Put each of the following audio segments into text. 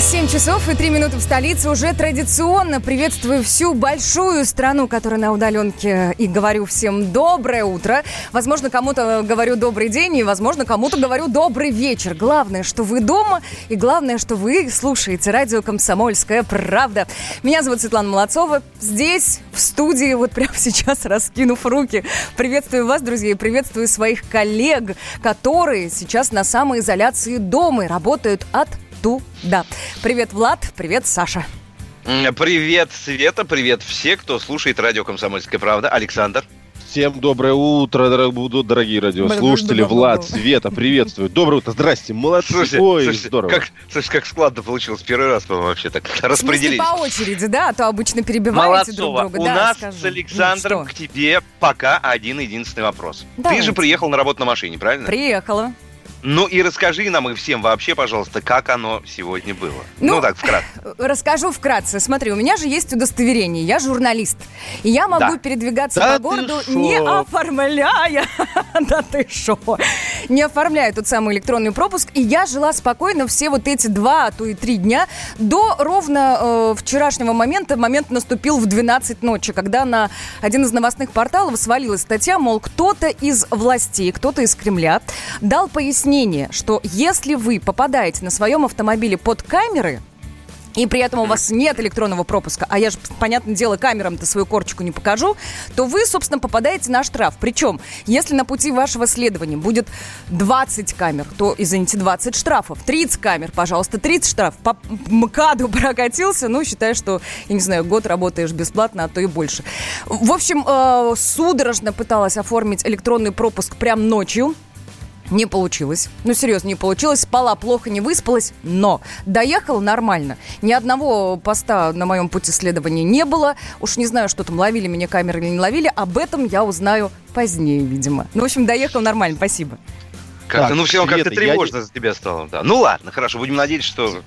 7 часов и 3 минуты в столице. Уже традиционно приветствую всю большую страну, которая на удаленке. И говорю всем доброе утро. Возможно, кому-то говорю добрый день, и, возможно, кому-то говорю добрый вечер. Главное, что вы дома, и главное, что вы слушаете радио «Комсомольская правда». Меня зовут Светлана Молодцова. Здесь, в студии, вот прямо сейчас, раскинув руки. Приветствую вас, друзья, и приветствую своих коллег, которые сейчас на самоизоляции дома и работают от туда. Привет, Влад, привет, Саша. Привет, Света, привет все, кто слушает радио «Комсомольская правда». Александр. Всем доброе утро, дорогие радиослушатели. Влад, Света, приветствую. Доброе утро, здрасте, молодцы. Слушайте, Ой, слушайте, здорово. Как, слушайте, как складно получилось. Первый раз, по-моему, вообще так распределились. по очереди, да? А то обычно перебиваете друг Молодцова, друга. у да, нас скажи. с Александром Ну, к тебе пока один единственный вопрос. Давайте. Ты же приехал на работу на машине, правильно? Приехала. Ну и расскажи нам и всем вообще, пожалуйста, как оно сегодня было. Ну, Ну, так, вкратце. Расскажу вкратце. Смотри, у меня же есть удостоверение. Я журналист. И я могу Да. передвигаться Да по городу, не оформляя. Да ты шо? Не оформляя тот самый электронный пропуск. И я жила спокойно все вот эти два, а то и три дня до ровно э, вчерашнего момента. Момент наступил в 12 ночи, когда на один из новостных порталов свалилась статья, мол, кто-то из властей, кто-то из Кремля дал пояснение, что если вы попадаете на своем автомобиле под камеры, и при этом у вас нет электронного пропуска, а я же, понятное дело, камерам-то свою корочку не покажу, то вы, собственно, попадаете на штраф. Причем, если на пути вашего следования будет 20 камер, то, извините, 20 штрафов. 30 камер, пожалуйста, 30 штрафов. По МКАДу прокатился, ну, считай, что, я не знаю, год работаешь бесплатно, а то и больше. В общем, э, судорожно пыталась оформить электронный пропуск прям ночью. Не получилось. Ну, серьезно, не получилось. Спала плохо, не выспалась, но доехала нормально. Ни одного поста на моем пути следования не было. Уж не знаю, что там, ловили меня камеры или не ловили. Об этом я узнаю позднее, видимо. Ну, в общем, доехал нормально, спасибо. Как-то, Так, ну, все равно как-то Света, я тревожно за тебя стало. Да. Ну ладно, хорошо, будем надеяться, что...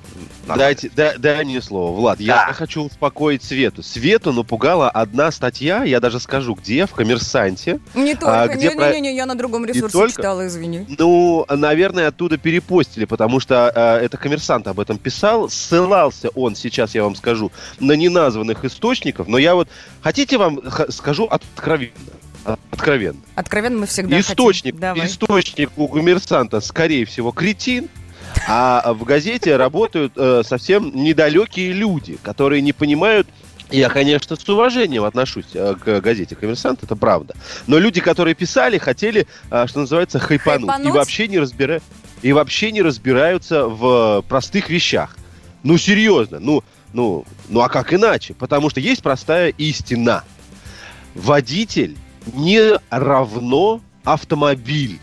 Дайте, да- дай мне слово, Влад. Я Да. хочу успокоить Свету. Свету напугала одна статья, я даже скажу, где, в «Коммерсанте». Не А только. где про- Не-не-не, я на другом ресурсе только? читала, извини. Ну, наверное, оттуда перепостили, потому что э, это коммерсант об этом писал. Ссылался он, сейчас я вам скажу, на неназванных источников. Но я вот, хотите вам х- скажу откровенно? От- Откровенно. Откровенно мы всегда источник, хотим. Давай. источник у коммерсанта, скорее всего, кретин. А в газете работают э, совсем недалекие люди, которые не понимают я, конечно, с уважением отношусь э, к газете «Коммерсант», это правда. Но люди, которые писали, хотели, э, что называется, хайпануть. Хайпануть? И вообще не разбира... и вообще не разбираются в простых вещах. Ну, серьезно, ну, ну, ну а как иначе? Потому что есть простая истина. Водитель не равно автомобиль.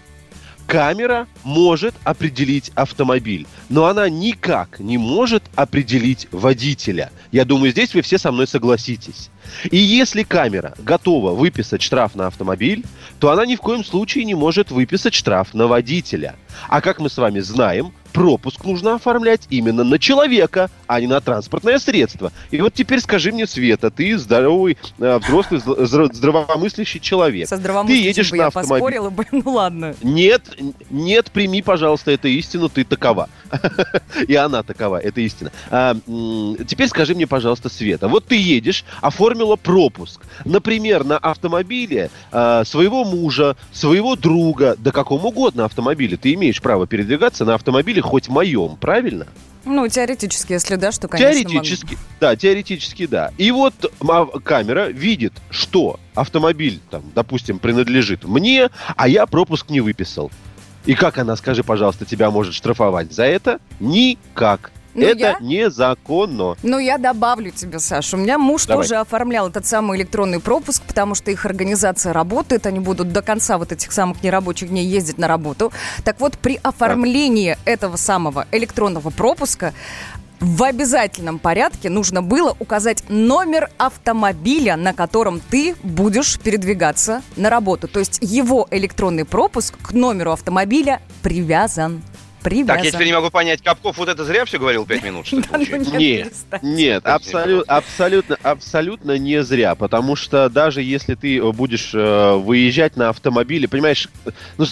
Камера может определить автомобиль, но она никак не может определить водителя. Я думаю, здесь вы все со мной согласитесь. И если камера готова выписать штраф на автомобиль, то она ни в коем случае не может выписать штраф на водителя. А как мы с вами знаем, пропуск нужно оформлять именно на человека, а не на транспортное средство. И вот теперь скажи мне, Света, ты здоровый, э, взрослый, зл- здра- здравомыслящий человек. Со здравомыслящим едешь бы на я автомобиле. поспорила бы. Ну ладно. Нет, нет, прими, пожалуйста, эту истину, ты такова. И она такова, это истина. А, теперь скажи мне, пожалуйста, Света, вот ты едешь, оформила пропуск, например, на автомобиле а, своего мужа, своего друга, да каком угодно автомобиле, ты имеешь право передвигаться на автомобиле хоть моем, правильно? Ну, теоретически, если да, что, конечно, могу. Теоретически, да, теоретически, да. И вот камера видит, что автомобиль, там, допустим, принадлежит мне, а я пропуск не выписал. И как она, скажи, пожалуйста, тебя может штрафовать за это? Никак. Ну, это я- незаконно. Ну, я добавлю тебе, Саша. У меня муж Давай. тоже оформлял этот самый электронный пропуск, потому что их организация работает, они будут до конца вот этих самых нерабочих дней ездить на работу. Так вот, при оформлении этого самого электронного пропуска в обязательном порядке нужно было указать номер автомобиля, на котором ты будешь передвигаться на работу. То есть его электронный пропуск к номеру автомобиля привязан. Привязан. Так, я теперь не могу понять, Капков вот это зря все говорил пять минут, что ли, Да ну? Нет, нет, абсолю- абсолютно, абсолютно не зря, потому что даже если ты э, будешь э, выезжать на автомобиле, понимаешь, э, ну,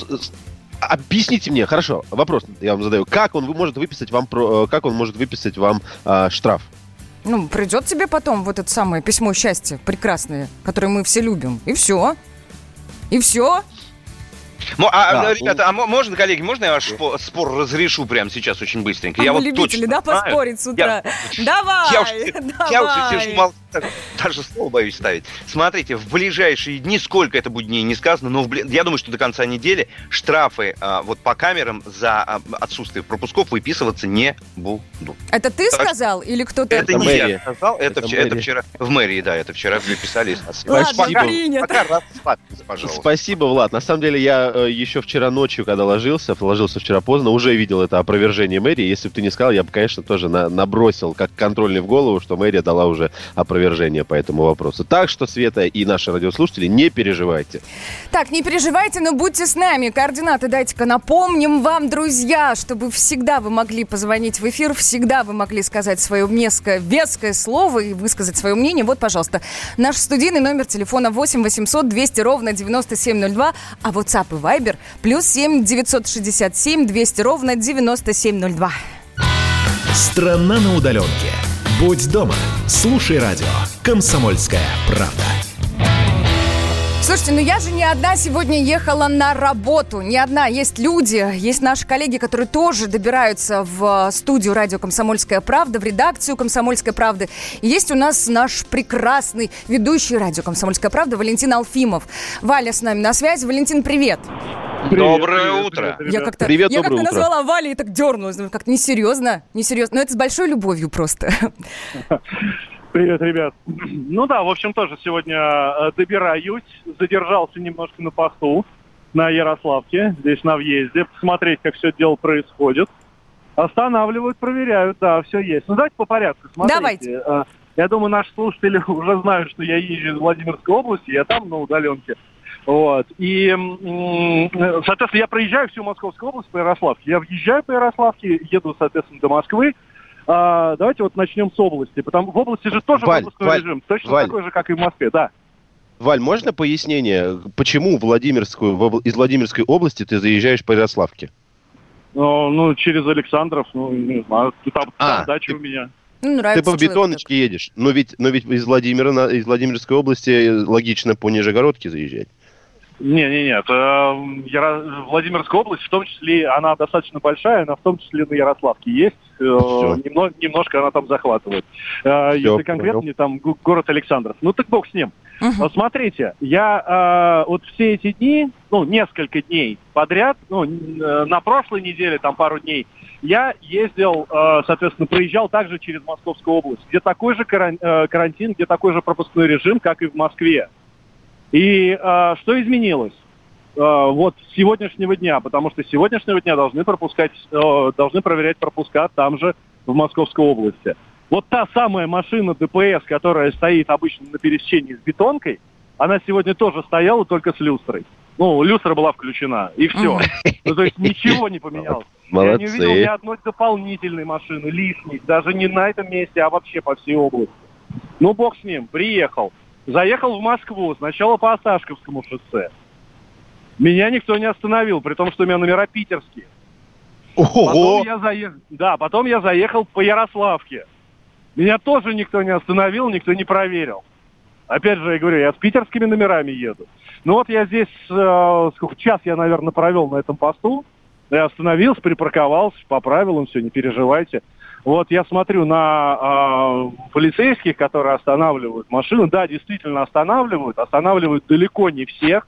объясните мне, хорошо, вопрос я вам задаю, как он может выписать вам, про- как он может выписать вам э, штраф? Ну, придет тебе потом вот это самое письмо счастья прекрасное, которое мы все любим. И все. И все. Мо- а, Да, а, ребята, а мо- можно, коллеги, можно я ваш спо- спор разрешу прямо сейчас очень быстренько? А я вы вот любители, точно да, знаю. поспорить с утра? Я- Давай, Я уже, давай. я уже сижу, мол- даже слово боюсь ставить. Смотрите, в ближайшие дни, сколько это будет дней, не сказано, но в бли- я думаю, что до конца недели штрафы а, вот по камерам за а, отсутствие пропусков выписываться не будут. Это ты Так. сказал или кто-то? Это, Это не мэрия. я сказал, это, Это вчера, это вчера в мэрии, да, это вчера выписали. Ладно, Спасибо. принято. Пока расслабьтесь, пожалуйста. Спасибо, Влад. На самом деле, я э, еще вчера ночью, когда ложился, ложился вчера поздно, уже видел это опровержение мэрии. Если бы ты не сказал, я бы, конечно, тоже на- набросил как контрольный в голову, что мэрия дала уже опровержение по этому вопросу. Так что, Света и наши радиослушатели, не переживайте. Так, не переживайте, но будьте с нами. Координаты дайте-ка напомним вам, друзья, чтобы всегда вы могли позвонить в эфир, всегда вы могли сказать свое веское, веское слово и высказать свое мнение. Вот, пожалуйста, наш студийный номер телефона 8 800 200 ровно 9702, а WhatsApp и Viber плюс 7 967 200 ровно 9702. Страна на удаленке. Будь дома. Слушай радио. Комсомольская правда. Слушайте, ну я же не одна сегодня ехала на работу. Не одна. Есть люди, есть наши коллеги, которые тоже добираются в э, студию радио «Комсомольская правда», в редакцию «Комсомольской правды». И есть у нас наш прекрасный ведущий радио «Комсомольская правда» Валентин Алфимов. Валя с нами на связи. Валентин, привет. Доброе утро. Я как-то, Привет, я как-то утро. назвала Валя и так дернулась. Как-то несерьезно, несерьезно. Но это с большой любовью просто. Привет, ребят. Ну да, в общем, тоже сегодня э, добираюсь. Задержался немножко на посту на Ярославке, здесь на въезде, посмотреть, как все дело происходит. Останавливают, проверяют, да, все есть. Ну давайте по порядку. Смотрите. Давайте. Э, Я думаю, наши слушатели уже знают, что я езжу из Владимирской области, я там на удаленке. Вот. И, м, соответственно, я проезжаю всю Московскую область по Ярославке. Я въезжаю по Ярославке, еду, соответственно, до Москвы. А, давайте вот начнем с области. Потому в области же тоже Валь, пропускной Валь, режим. Точно Валь. такой же, как и в Москве, да. Валь, можно пояснение, почему Владимирскую, из Владимирской области ты заезжаешь по Ярославке? Ну, ну, через Александров, ну, не знаю, там, А, там дача ты- у меня. Ну, Ты по бетоночке едешь, но ведь, но ведь из Владимира, на- из Владимирской области логично по Нижегородке заезжать. Не, не, нет. э, Яро- Владимирская область, в том числе, она достаточно большая, она в том числе на Ярославке есть. Э, Всё. немно- немножко она там захватывает. Э, Всё, Если конкретно, понял. там го- город Александров. Ну так бог с ним. Вот смотрите, я э, вот все эти дни, ну, несколько дней подряд, ну, э, на прошлой неделе, там пару дней, я ездил, э, соответственно, проезжал также через Московскую область, где такой же каран- карантин, где такой же пропускной режим, как и в Москве. И э, что изменилось? Э, вот с сегодняшнего дня, потому что с сегодняшнего дня должны пропускать, э, должны проверять пропуска там же, в Московской области. Вот та самая машина ДПС, которая стоит обычно на пересечении с бетонкой, она сегодня тоже стояла, только с люстрой. Ну, люстра была включена, и все. Ну, то есть ничего не поменялось. Я не увидел ни Молодцы. одной дополнительной машины, лишней, даже не на этом месте, а вообще по всей области. Ну, бог с ним, приехал. Заехал в Москву, сначала по Осташковскому шоссе. Меня никто не остановил, при том, что у меня номера питерские. Ого! Потом я заехал, да, потом я заехал по Ярославке. Меня тоже никто не остановил, никто не проверил. Опять же, я говорю, я с питерскими номерами еду. Ну вот я здесь, э, сколько, час я, наверное, провел на этом посту. Я остановился, припарковался, по правилам все, не переживайте. Вот я смотрю на э, полицейских, которые останавливают машины. Да, действительно останавливают. Останавливают далеко не всех.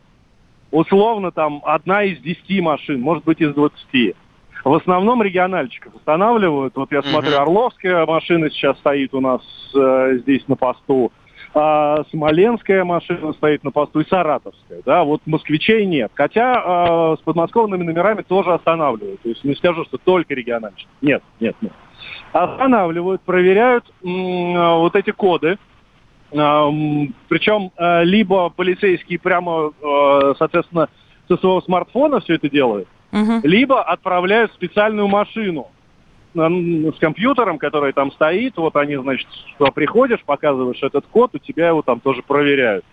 Условно там одна из десяти машин, может быть из двадцати. В основном региональчиков останавливают. Вот я смотрю, Орловская машина сейчас стоит у нас э, здесь на посту. А, Смоленская машина стоит на посту и Саратовская. Да, вот москвичей нет. Хотя э, с подмосковными номерами тоже останавливают. То есть не скажу, что только региональчики. Нет, нет, нет. Останавливают, проверяют м, э, вот эти коды. Причем э, либо полицейские прямо, э, соответственно, со своего смартфона все это делают, Мгм. либо отправляют в специальную машину с компьютером, который там стоит. Вот они, значит, приходишь, показываешь этот код, у тебя его там тоже проверяют.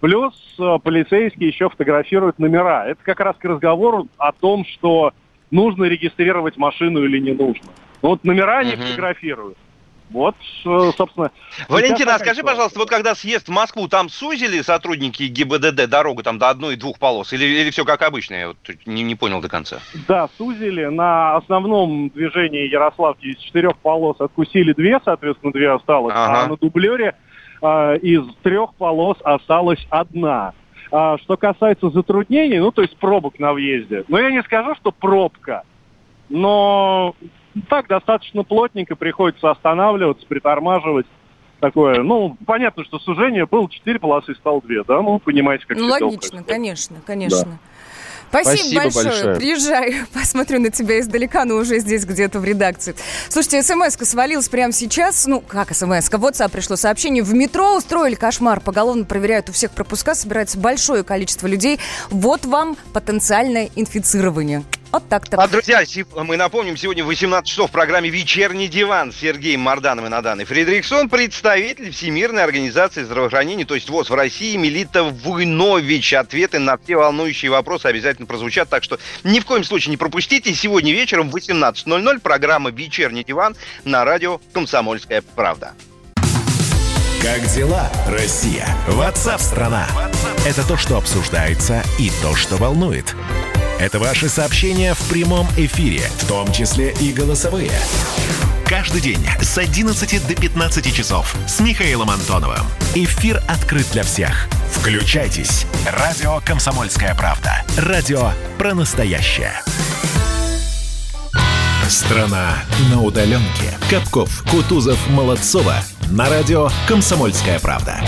Плюс э, полицейские еще фотографируют номера. Это как раз к разговору о том, что нужно регистрировать машину или не нужно. Вот номера они Мгм. фотографируют. Вот, э, собственно. Валентина, а скажи, пожалуйста, вот когда съезд в Москву, там сузили сотрудники ГИБДД дорогу там до одной и двух полос? Или, или все как обычно? Я вот не, не понял до конца. Да, сузили. На основном движении Ярославки из четырех полос откусили две, соответственно, две осталось. Ага. А на дублере а, из трех полос осталась одна. А, что касается затруднений, ну, то есть пробок на въезде, ну, я не скажу, что пробка, но так достаточно плотненько приходится останавливаться, притормаживать. Такое, ну, понятно, что сужение было 4 полосы, стало 2, да? Ну, понимаете, как Ну, логично, конечно, конечно. Спасибо, Спасибо большое. большое. Приезжай, посмотрю на тебя издалека, но уже здесь где-то в редакции. Слушайте, смс-ка свалилась прямо сейчас. Ну, как смс-ка? В WhatsApp пришло сообщение. В метро устроили кошмар. Поголовно проверяют у всех пропуска. Собирается большое количество людей. Вот вам потенциальное инфицирование. Вот так-то. А, друзья, мы напомним, сегодня в 18 часов в программе «Вечерний диван» с Сергеем Марданом и Наданой Фредериксон, представитель Всемирной организации здравоохранения, то есть ВОЗ в России, Мелита Вуйнович. Ответы на все волнующие вопросы обязательно прозвучат, так что ни в коем случае не пропустите. Сегодня вечером в 18.00 программа «Вечерний диван» на радио «Комсомольская правда». Как дела, Россия? Ватсап-страна! Это то, что обсуждается и то, что волнует. Это ваши сообщения в прямом эфире, в том числе и голосовые. Каждый день с 11 до 15 часов с Михаилом Антоновым. Эфир открыт для всех. Включайтесь. Радио «Комсомольская правда». Радио про настоящее. Страна на удаленке. Капков, Кутузов, Молодцова. На радио «Комсомольская правда».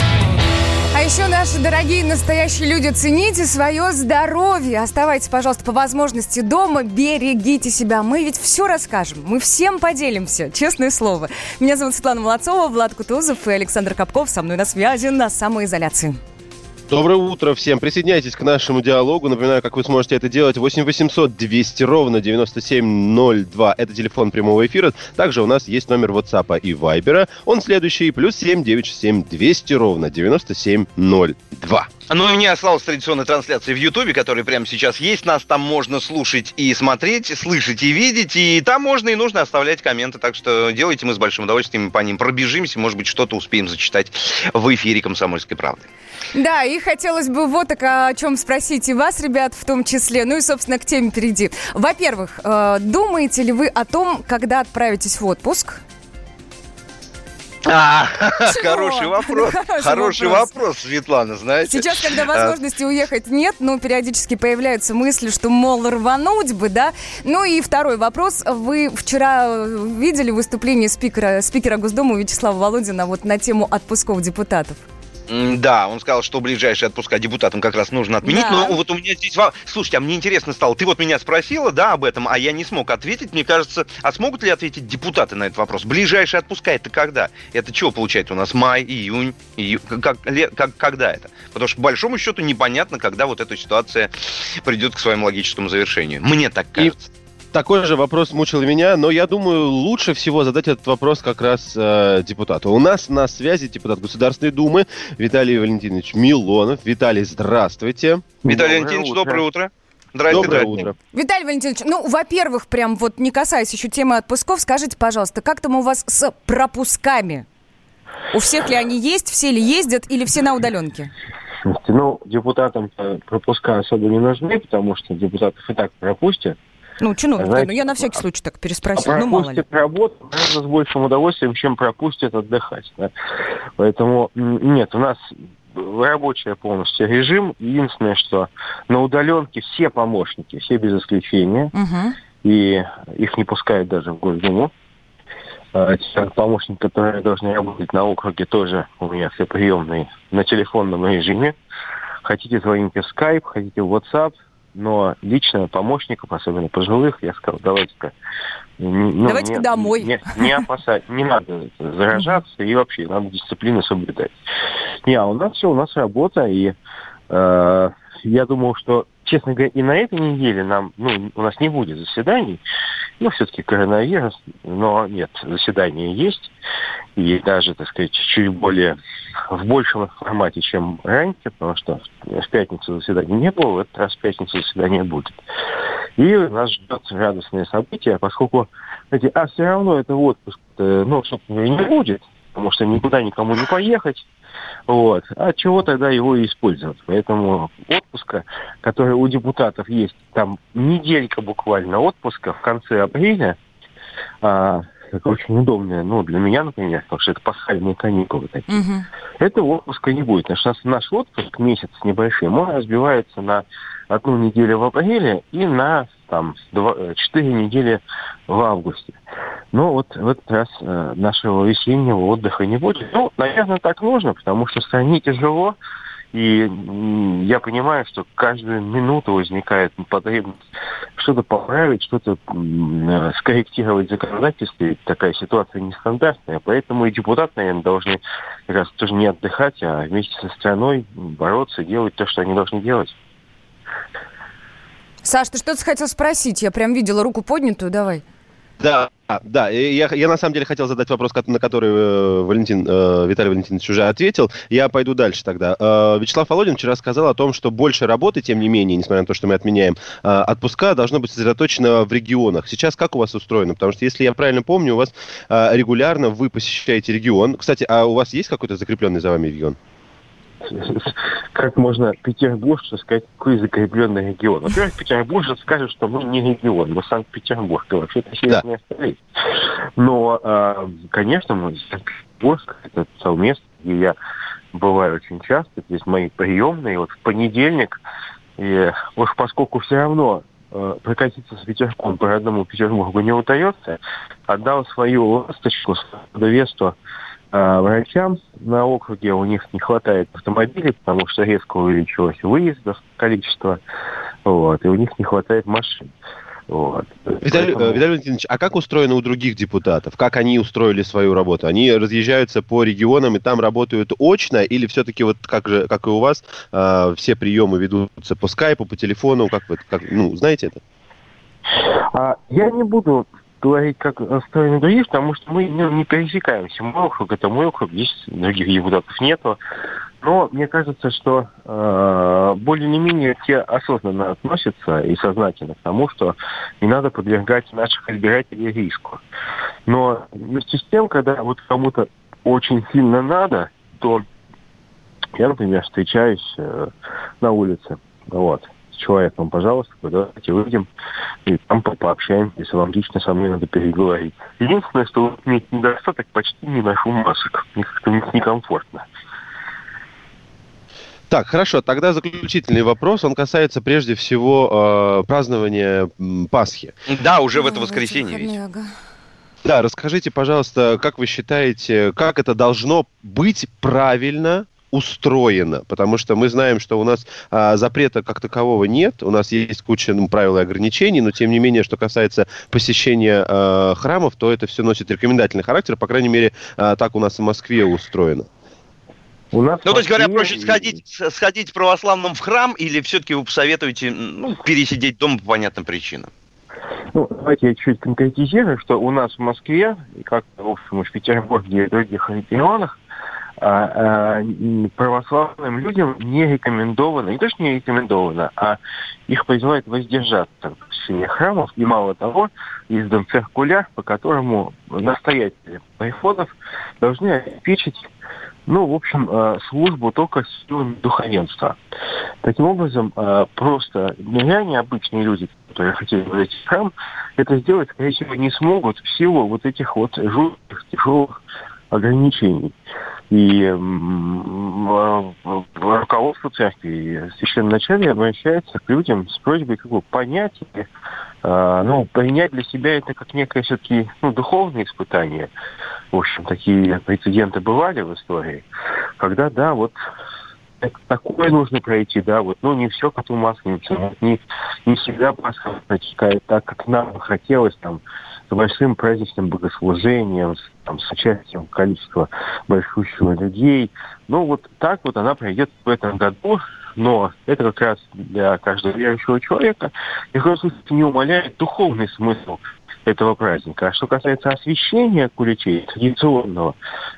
Еще, наши дорогие настоящие люди, цените свое здоровье. Оставайтесь, пожалуйста, по возможности дома, берегите себя. Мы ведь все расскажем, мы всем поделимся, честное слово. Меня зовут Светлана Молодцова, Влад Кутузов и Александр Капков со мной на связи на самоизоляции. Доброе утро всем. Присоединяйтесь к нашему диалогу. Напоминаю, как вы сможете это делать. 8 800 200 ровно 9702. Это телефон прямого эфира. Также у нас есть номер WhatsApp и Viber. Он следующий. Плюс 7 967 200 ровно 9702. Ну и у меня осталась традиционная трансляция в Ютубе, которая прямо сейчас есть. Нас там можно слушать и смотреть, слышать и видеть. И там можно и нужно оставлять комменты. Так что делайте мы с большим удовольствием по ним пробежимся. Может быть, что-то успеем зачитать в эфире «Комсомольской правды». Да, и хотелось бы вот так о чем спросить и вас, ребят, в том числе. Ну и, собственно, к теме перейти. Во-первых, э, думаете ли вы о том, когда отправитесь в отпуск? А, хороший вопрос. Хороший Хороший вопрос. вопрос, Светлана, знаете. Сейчас, когда А, возможности уехать нет, но периодически появляются мысли, что, мол, рвануть бы, да? Ну и второй вопрос. Вы вчера э, видели выступление спикера, спикера Госдумы Вячеслава Володина вот на тему отпусков депутатов? Да, он сказал, что ближайшие отпуска депутатам как раз нужно отменить. Да. Но вот у меня здесь... Слушайте, а мне интересно стало, ты вот меня спросила, да, об этом, а я не смог ответить. Мне кажется, а смогут ли ответить депутаты на этот вопрос? Ближайшие отпуска это когда? Это чего получается у нас? Май, июнь, ию- как, как- когда это? Потому что, по большому счету, непонятно, когда вот эта ситуация придет к своему логическому завершению. Мне так И- кажется. Такой же вопрос мучил меня, но я думаю, лучше всего задать этот вопрос как раз э, депутату. У нас на связи депутат Государственной Думы Виталий Валентинович Милонов. Виталий, здравствуйте. Виталий Валентинович, доброе утро. Здрасте, Доброе здрасте. утро. Виталий Валентинович, ну, во-первых, прям вот не касаясь еще темы отпусков, скажите, пожалуйста, как там у вас с пропусками? У всех ли они есть, все ли ездят или все на удаленке? Слушайте, Ну, депутатам пропуска особо не нужны, потому что депутатов и так пропустят. Ну, чиновники, Знаете, ну я на всякий случай так переспросил, ну мало ли. работу, наверное, с большим удовольствием, чем пропустят отдыхать. да. Поэтому нет, у нас рабочий полностью режим. Единственное, что на удаленке все помощники, все без исключения, Мгм. и их не пускают даже в Госдуму. А, те Помощники, которые должны работать на округе, тоже у меня все приемные на телефонном режиме. Хотите, звоните в Skype, хотите в WhatsApp, но лично помощников, особенно пожилых, я сказал, давайте-ка... ну, Давайте-ка не- домой. Не, не опасать, не надо заражаться, и вообще надо дисциплину соблюдать. Не, а у нас все, у нас работа, и э, я думал, что, честно говоря, и на этой неделе нам, ну, у нас не будет заседаний. Ну, все-таки коронавирус, но нет, заседания есть. И даже, так сказать, чуть более в большем формате, чем раньше, потому что в пятницу заседания не было, в этот раз в пятницу заседание будет. И нас ждет радостное событие, поскольку, знаете, а все равно это отпуск, ну, собственно, не будет, потому что никуда никому не поехать. Вот. А чего тогда его использовать? Поэтому отпуска, который у депутатов есть, там неделька буквально отпуска в конце апреля, а, это очень удобное, ну, для меня, например, потому что это пасхальные каникулы такие. Угу. Этого отпуска не будет. Что наш отпуск, месяц небольшой, он разбивается на одну неделю в апреле и на там э, четыре недели в августе. Но вот в этот раз э, нашего весеннего отдыха не будет. Ну, наверное, так нужно, потому что стране тяжело, и я понимаю, что каждую минуту возникает потребность что-то поправить, что-то э, скорректировать в законодательстве. Такая ситуация нестандартная. Поэтому и депутаты, наверное, должны как раз тоже не отдыхать, а вместе со страной бороться, делать то, что они должны делать. Саш, ты что-то хотел спросить? Я прям видела руку поднятую, давай. Да, да, я, я на самом деле хотел задать вопрос, на который э, Валентин, э, Виталий Валентинович уже ответил. Я пойду дальше тогда. Э, Вячеслав Володин вчера сказал о том, что больше работы, тем не менее, несмотря на то, что мы отменяем э, отпуска, должно быть сосредоточено в регионах. Сейчас как у вас устроено? Потому что, если я правильно помню, у вас э, регулярно вы посещаете регион. Кстати, а у вас есть какой-то закрепленный за вами регион? Как можно петербуржцу сказать, какой закрепленный регион. Во-первых, петербуржец скажет, что мы не регион, мы Санкт-Петербург, и вообще-то северная да. столица. Но, а, конечно, мы Санкт-Петербург, это совместно, где я бываю очень часто, здесь мои приемные, вот в понедельник, и уж поскольку все равно э, прокатиться с ветерком по родному Петербургу не удается, отдал свою ласточку, свое довество а врачам на округе у них не хватает автомобилей, потому что резко увеличилось выездов количество, вот, и у них не хватает машин. Вот. Виталий, Поэтому... Виталий Валентинович, а как устроено у других депутатов? Как они устроили свою работу? Они разъезжаются по регионам и там работают очно, или все-таки вот как же, как и у вас, э, все приемы ведутся по скайпу, по телефону, как вы, как, ну, знаете это? А, я не буду говорить, как устроены другие, потому что мы ну, не пересекаемся. Мой округ это мой округ, здесь других депутатов нету. Но мне кажется, что э, более-менее те осознанно относятся и сознательно к тому, что не надо подвергать наших избирателей риску. Но вместе с тем, когда вот кому-то очень сильно надо, то я, например, встречаюсь э, на улице. Вот человеком, пожалуйста, давайте выйдем и там пообщаемся, если вам лично со мной надо переговорить. Единственное, что вот иметь недостаток, почти не ношу масок. Мне как-то некомфортно. Так, хорошо, тогда заключительный вопрос, он касается прежде всего э, празднования Пасхи. Да, уже в это воскресенье ведь. Да, расскажите, пожалуйста, как вы считаете, как это должно быть правильно устроено, потому что мы знаем, что у нас а, запрета как такового нет, у нас есть куча ну, правил и ограничений, но тем не менее, что касается посещения а, храмов, то это все носит рекомендательный характер, по крайней мере, а, так у нас в Москве устроено. У нас ну, то есть говоря, проще сходить, сходить православным в храм или все-таки вы посоветуете ну, пересидеть дома по понятным причинам? Ну, давайте я чуть конкретизирую, что у нас в Москве, и как, в общем, в Петербурге и других регионах, православным людям не рекомендовано, не то что не рекомендовано, а их призывают воздержаться в посещении храмов. И мало того, издан циркуляр, по которому настоятели приходов должны обеспечить ну, в общем, а, службу только силами духовенства. Таким образом, просто миряне, обычные люди, которые хотели зайти в храм, это сделать, скорее всего, не смогут в силу вот этих вот жутких, тяжелых ограничений. И руководство церкви, священноначалие обращается к людям с просьбой как бы понять, э, ну, принять для себя это как некое все-таки ну, духовное испытание. В общем, такие прецеденты бывали в истории, когда, да, вот такое нужно пройти, да, вот, ну, не все коту масленица, вот, не, не всегда Пасха протекает так, как нам бы хотелось, там, большим праздничным богослужением, с, там, с участием количества большущего людей. Ну, вот так вот она пройдет в этом году. но это как раз для каждого верующего человека ни в случае не умаляет духовный смысл этого праздника. А что касается освещения куличей, традиционного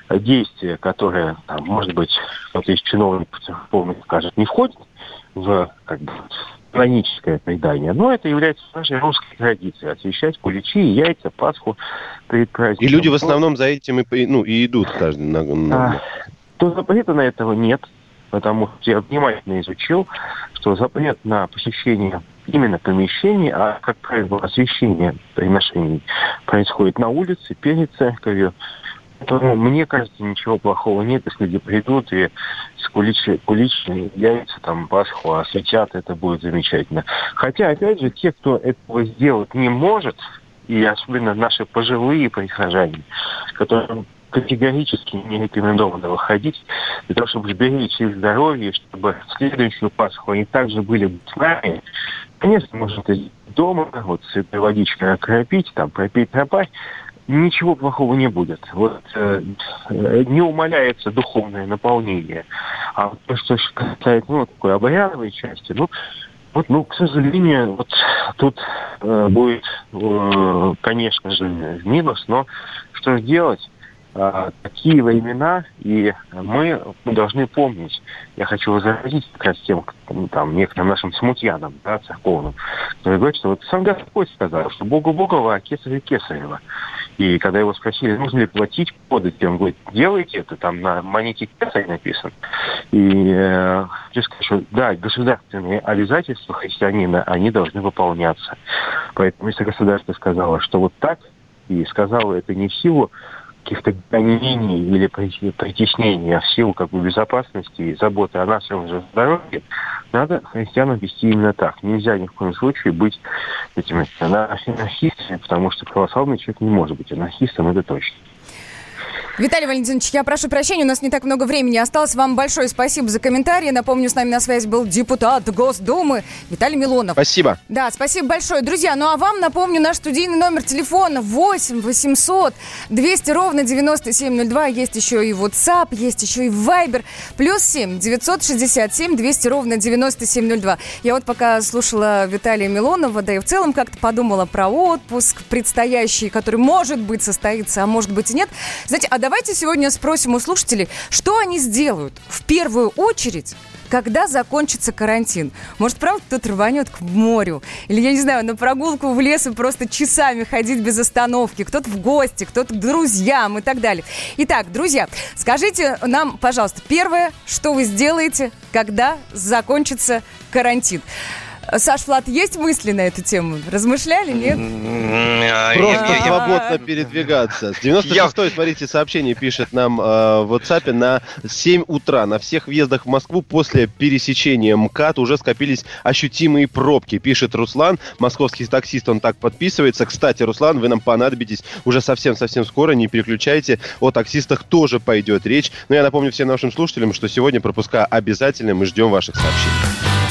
действия, которое, там, может быть, кто-то из чиновников церковных скажет, не входит в как бы, каноническое предание, но это является нашей русской традицией. Освещать куличи, яйца, Пасху перед праздником. И люди в основном за этим и, ну, и идут каждый на, на... А, то запрета на этого нет, потому что я внимательно изучил, что запрет на посещение именно помещений, а, как правило, освещение приношений происходит на улице, перед церковью. Поэтому, мне кажется, ничего плохого нет, если люди придут и с куличи, куличи яйца, там, Пасху осветят, это будет замечательно. Хотя, опять же, те, кто этого сделать не может, и особенно наши пожилые прихожане, которым категорически не рекомендовано выходить для того, чтобы сберечь их здоровье, чтобы в следующую Пасху они также были с нами. Конечно, можно это дома, вот святой водичкой окропить, там, пропить, пропасть, ничего плохого не будет. Вот э, не умаляется духовное наполнение. А то, что касается ну, такой обрядовой части, ну, вот, ну, к сожалению, вот тут э, будет, э, конечно же, минус, но что делать? э, такие времена, и мы должны помнить, я хочу возразить как раз тем, там, некоторым нашим смутьянам, да, церковным, которые говорят, что вот сам Господь сказал, что Богу Богова, а Кесарю Кесарева. И когда его спросили, нужно ли платить подати, он говорит, делайте это, там на монете Кесарь написан. И э, хочу сказать, да, государственные обязательства христианина, они должны выполняться. Поэтому если государство сказало, что вот так, и сказала это не в силу каких-то гонений или притеснений, а в силу как бы безопасности и заботы о нашем же здоровье, надо христианам вести именно так. Нельзя ни в коем случае быть этими анархистами, потому что православный человек не может быть анархистом, это точно. Виталий Валентинович, я прошу прощения, у нас не так много времени осталось. Вам большое спасибо за комментарии. Напомню, с нами на связи был депутат Госдумы Виталий Милонов. Спасибо. Да, спасибо большое. Друзья, ну а вам напомню наш студийный номер телефона 8 800 200 ровно 9702. Есть еще и WhatsApp, есть еще и Viber. Плюс 7 967 200 ровно 9702. Я вот пока слушала Виталия Милонова, да и в целом как-то подумала про отпуск предстоящий, который может быть состоится, а может быть и нет. Знаете, а давайте сегодня спросим у слушателей, что они сделают в первую очередь, когда закончится карантин. Может, правда, кто-то рванет к морю? Или, я не знаю, на прогулку в лес и просто часами ходить без остановки. Кто-то в гости, кто-то к друзьям и так далее. Итак, друзья, скажите нам, пожалуйста, первое, что вы сделаете, когда закончится карантин. Саш Флат, есть мысли на эту тему? Размышляли, нет? Просто свободно передвигаться. С 96-й, смотрите, сообщение пишет нам э, в WhatsApp на 7 утра. На всех въездах в Москву после пересечения МКАД уже скопились ощутимые пробки, пишет Руслан. Московский таксист, он так подписывается. Кстати, Руслан, вы нам понадобитесь уже совсем-совсем скоро, не переключайте. О таксистах тоже пойдет речь. Но я напомню всем нашим слушателям, что сегодня пропуска обязательно, мы ждем ваших сообщений.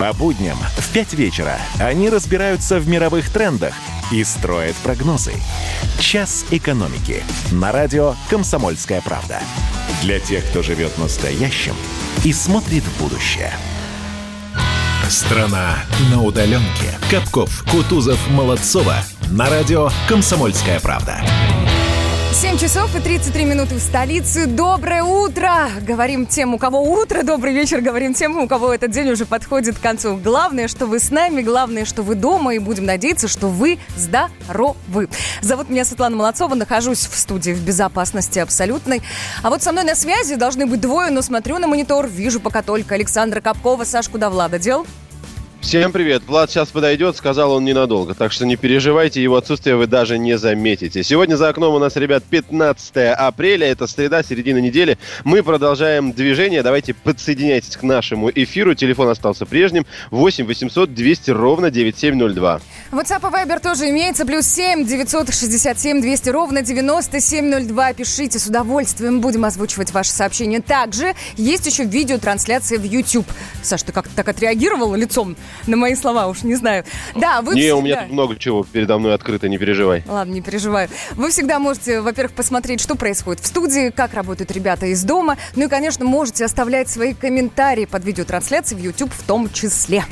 по будням в 5 вечера они разбираются в мировых трендах и строят прогнозы. «Час экономики» на радио «Комсомольская правда». Для тех, кто живет настоящим и смотрит в будущее. Страна на удаленке. Капков, Кутузов, Молодцова. На радио «Комсомольская правда». 7 часов и 33 минуты в столице. Доброе утро! Говорим тем, у кого утро, добрый вечер. Говорим тем, у кого этот день уже подходит к концу. Главное, что вы с нами, главное, что вы дома, и будем надеяться, что вы здоровы. Зовут меня Светлана Молодцова, нахожусь в студии в безопасности абсолютной. А вот со мной на связи должны быть двое, но смотрю на монитор, вижу пока только Александра Капкова. Саш, куда Влада дел? Всем привет. Влад сейчас подойдет, сказал он ненадолго. Так что не переживайте, его отсутствие вы даже не заметите. Сегодня за окном у нас, ребят, 15 апреля. Это среда, середина недели. Мы продолжаем движение. Давайте подсоединяйтесь к нашему эфиру. Телефон остался прежним. 8 800 200 ровно 9702. WhatsApp и Viber тоже имеется. Плюс 7 967 200 ровно 9702. Пишите с удовольствием. Будем озвучивать ваши сообщения. Также есть еще видеотрансляция в YouTube. Саш, ты как-то так отреагировала лицом на мои слова, уж не знаю. Да, вы Не, всегда... у меня тут много чего передо мной открыто, не переживай. Ладно, не переживаю. Вы всегда можете, во-первых, посмотреть, что происходит в студии, как работают ребята из дома. Ну и, конечно, можете оставлять свои комментарии под видеотрансляцией в YouTube в том числе.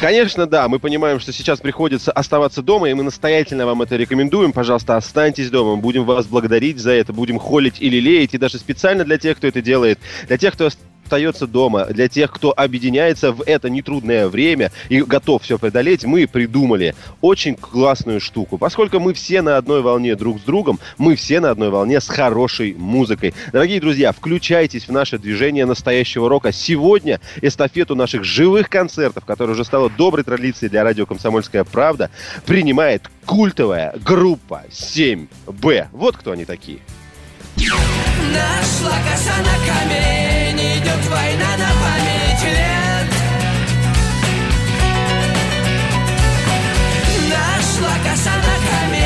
Конечно, да. Мы понимаем, что сейчас приходится оставаться дома, и мы настоятельно вам это рекомендуем. Пожалуйста, останьтесь дома. Будем вас благодарить за это, будем холить или леять. И даже специально для тех, кто это делает, для тех, кто остается дома, для тех, кто объединяется в это нетрудное время и готов все преодолеть, мы придумали очень классную штуку. Поскольку мы все на одной волне друг с другом, мы все на одной волне с хорошей музыкой. Дорогие друзья, включайтесь в наше движение настоящего рока. Сегодня эстафету наших живых концертов, которая уже стала доброй традицией для радио «Комсомольская правда», принимает культовая группа 7Б. Вот кто они такие. Нашла коса на камень, идет война на память лет. Нашла коса на камень,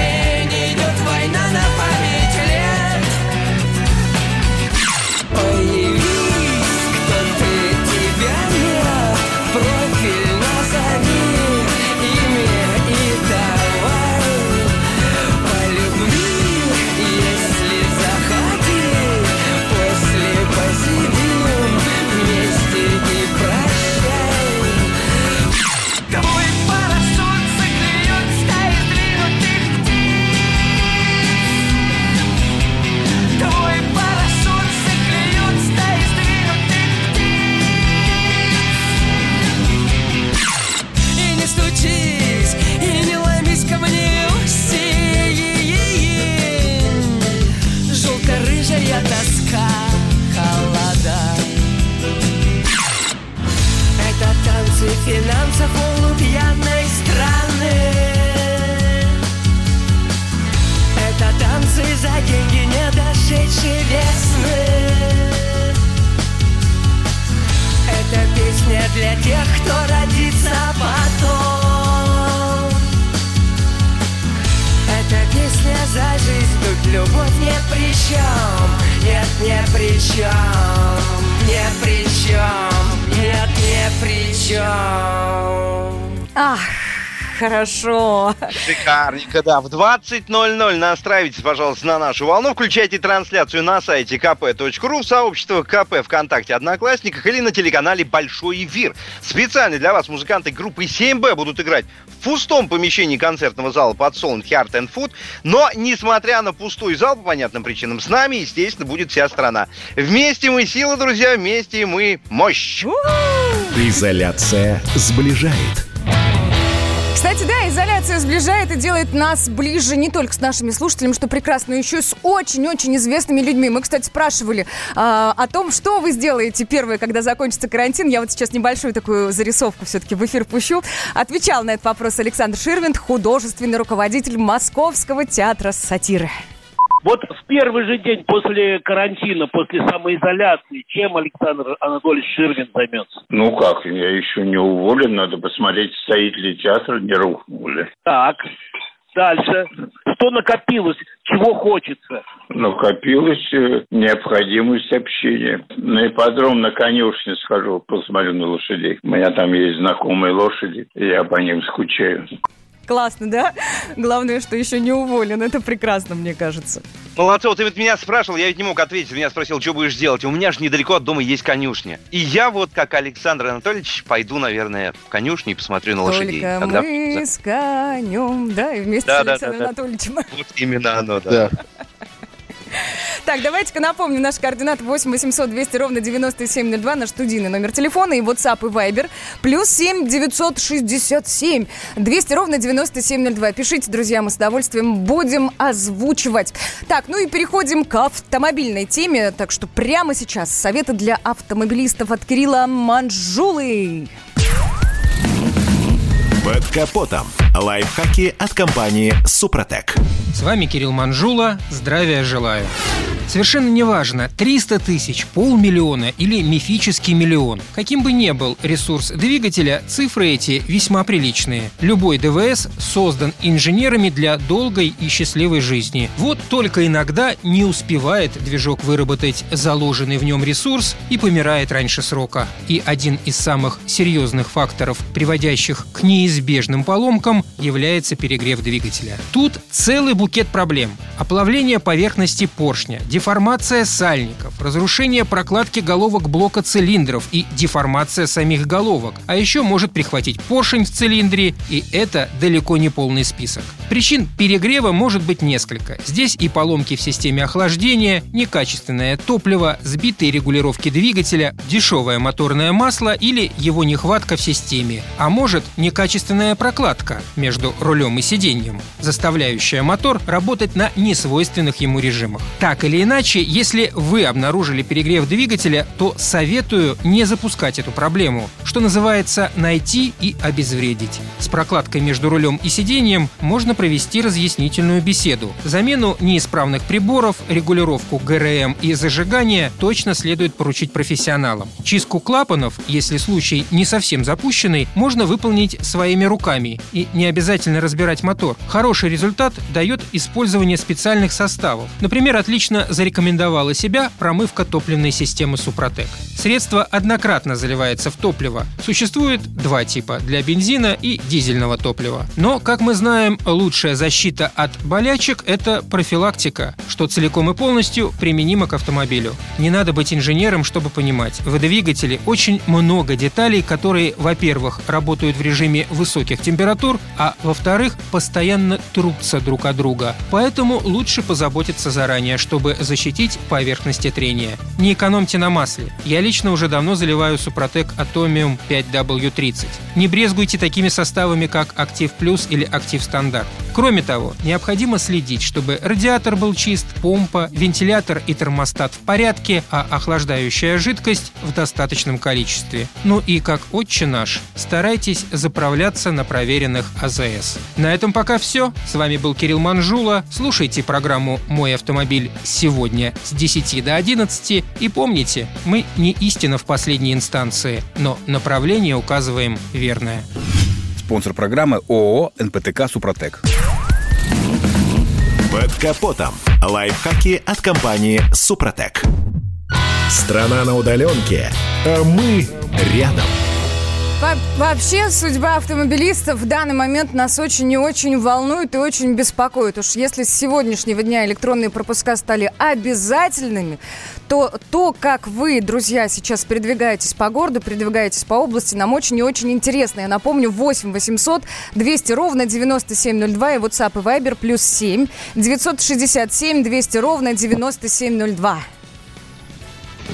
чем. Нет, не при чем. Не при чем. Нет, не при чем. Ах, хорошо. Шикарненько, да. В 20.00 настраивайтесь, пожалуйста, на нашу волну. Включайте трансляцию на сайте kp.ru, в сообществе КП ВКонтакте Одноклассниках или на телеканале Большой эфир. Специально для вас музыканты группы 7Б будут играть в пустом помещении концертного зала под Солнце Heart and Food. Но, несмотря на пустой зал, по понятным причинам, с нами, естественно, будет вся страна. Вместе мы сила, друзья, вместе мы мощь. Изоляция сближает. Кстати, да, изоляция сближает и делает нас ближе не только с нашими слушателями, что прекрасно, но еще и с очень-очень известными людьми. Мы, кстати, спрашивали а, о том, что вы сделаете первое, когда закончится карантин. Я вот сейчас небольшую такую зарисовку все-таки в эфир пущу. Отвечал на этот вопрос Александр Ширвинд, художественный руководитель Московского театра сатиры. Вот в первый же день после карантина, после самоизоляции, чем Александр Анатольевич Ширвин займется? Ну как, я еще не уволен, надо посмотреть, стоит ли театр, не рухнули. Так, дальше. Что накопилось? Чего хочется? Накопилась э, необходимость общения. На ипподром, на конюшне схожу, посмотрю на лошадей. У меня там есть знакомые лошади, и я по ним скучаю. Классно, да? Главное, что еще не уволен. Это прекрасно, мне кажется. Молодцы, вот ты ведь меня спрашивал, я ведь не мог ответить. Меня спросил, что будешь делать. У меня же недалеко от дома есть конюшня. И я вот, как Александр Анатольевич, пойду, наверное, в конюшню и посмотрю на лошадей. Только Когда- мы с конем, да, и вместе Да, с Александром да, да. Анатольевичем. Вот именно оно, да. Да. Так, давайте-ка напомню, наш координат 8 800 200 ровно 9702, наш студийный номер телефона и WhatsApp и Viber. Плюс 7 967 200 ровно 9702. Пишите, друзья, мы с удовольствием будем озвучивать. Так, ну и переходим к автомобильной теме. Так что прямо сейчас советы для автомобилистов от Кирилла Манжулы. Под капотом. Лайфхаки от компании «Супротек». С вами Кирилл Манжула. Здравия желаю. Совершенно неважно, 300 тысяч, полмиллиона или мифический миллион. Каким бы ни был ресурс двигателя, цифры эти весьма приличные. Любой ДВС создан инженерами для долгой и счастливой жизни. Вот только иногда не успевает движок выработать заложенный в нем ресурс и помирает раньше срока. И один из самых серьезных факторов, приводящих к неизбежным поломкам, является перегрев двигателя. Тут целый букет проблем. Оплавление поверхности поршня, деформация сальников, разрушение прокладки головок блока цилиндров и деформация самих головок. А еще может прихватить поршень в цилиндре, и это далеко не полный список. Причин перегрева может быть несколько. Здесь и поломки в системе охлаждения, некачественное топливо, сбитые регулировки двигателя, дешевое моторное масло или его нехватка в системе. А может некачественная прокладка между рулем и сиденьем, заставляющая мотор работать на несвойственных ему режимах. Так или иначе, если вы обнаружили перегрев двигателя, то советую не запускать эту проблему, что называется найти и обезвредить. С прокладкой между рулем и сиденьем можно провести разъяснительную беседу. Замену неисправных приборов, регулировку ГРМ и зажигание точно следует поручить профессионалам. Чистку клапанов, если случай не совсем запущенный, можно выполнить своими руками и не обязательно разбирать мотор. Хороший результат дает использование специальных составов. Например, отлично зарекомендовала себя промывка топливной системы Супротек. Средство однократно заливается в топливо. Существует два типа – для бензина и дизельного топлива. Но, как мы знаем, лучшая защита от болячек – это профилактика, что целиком и полностью применимо к автомобилю. Не надо быть инженером, чтобы понимать, в двигателе очень много деталей, которые, во-первых, работают в режиме высоких температур, а во-вторых, постоянно трутся друг от друга. Поэтому лучше позаботиться заранее, чтобы защитить поверхности трения. Не экономьте на масле. Я лично уже давно заливаю Супротек Atomium 5W30. Не брезгуйте такими составами, как Актив Плюс или Актив Стандарт. Кроме того, необходимо следить, чтобы радиатор был чист, помпа, вентилятор и термостат в порядке, а охлаждающая жидкость в достаточном количестве. Ну и как отче наш, старайтесь заправляться на проверенных АЗС. На этом пока все. С вами был Кирилл Манжула. Слушайте программу «Мой автомобиль» сегодня с 10 до 11. И помните, мы не истина в последней инстанции, но направление указываем верное. Спонсор программы ООО «НПТК Супротек». Под капотом. Лайфхаки от компании «Супротек». Страна на удаленке, а мы рядом. Во- Вообще, судьба автомобилистов в данный момент нас очень и очень волнует и очень беспокоит. Уж если с сегодняшнего дня электронные пропуска стали обязательными, то то, как вы, друзья, сейчас передвигаетесь по городу, передвигаетесь по области, нам очень и очень интересно. Я напомню, 8 800 200 ровно 9702 и WhatsApp и Viber плюс 7 967 200 ровно 9702.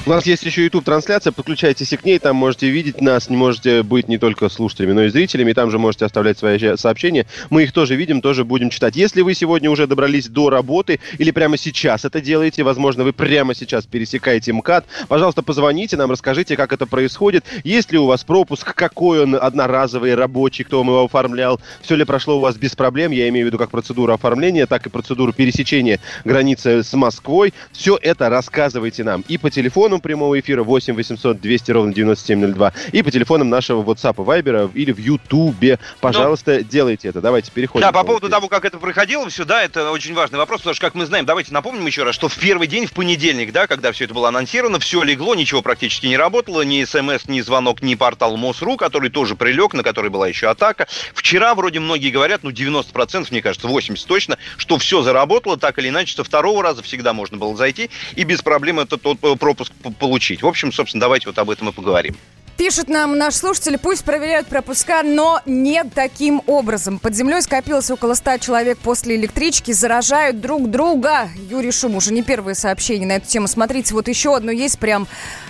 У нас есть еще YouTube-трансляция, подключайтесь и к ней, там можете видеть нас, не можете быть не только слушателями, но и зрителями, там же можете оставлять свои сообщения. Мы их тоже видим, тоже будем читать. Если вы сегодня уже добрались до работы или прямо сейчас это делаете, возможно, вы прямо сейчас пересекаете МКАД, пожалуйста, позвоните нам, расскажите, как это происходит, есть ли у вас пропуск, какой он одноразовый, рабочий, кто вам его оформлял, все ли прошло у вас без проблем, я имею в виду как процедуру оформления, так и процедуру пересечения границы с Москвой. Все это рассказывайте нам и по телефону прямого эфира 8 800 200 ровно 9702 и по телефонам нашего WhatsApp и Viber или в Ютубе. Пожалуйста, делайте это. Давайте переходим. Да, по поводу того, как это проходило все, да, это очень важный вопрос, потому что, как мы знаем, давайте напомним еще раз, что в первый день, в понедельник, да, когда все это было анонсировано, все легло, ничего практически не работало, ни смс, ни звонок, ни портал МОСРУ, который тоже прилег, на который была еще атака. Вчера вроде многие говорят, ну 90%, мне кажется, 80% точно, что все заработало, так или иначе, со второго раза всегда можно было зайти и без проблем этот вот, э, пропуск получить. В общем, собственно, давайте вот об этом и поговорим. Пишет нам наш слушатель, пусть проверяют пропуска, но не таким образом. Под землей скопилось около 100 человек после электрички, заражают друг друга. Юрий Шум, уже не первые сообщения на эту тему. Смотрите, вот еще одно есть прям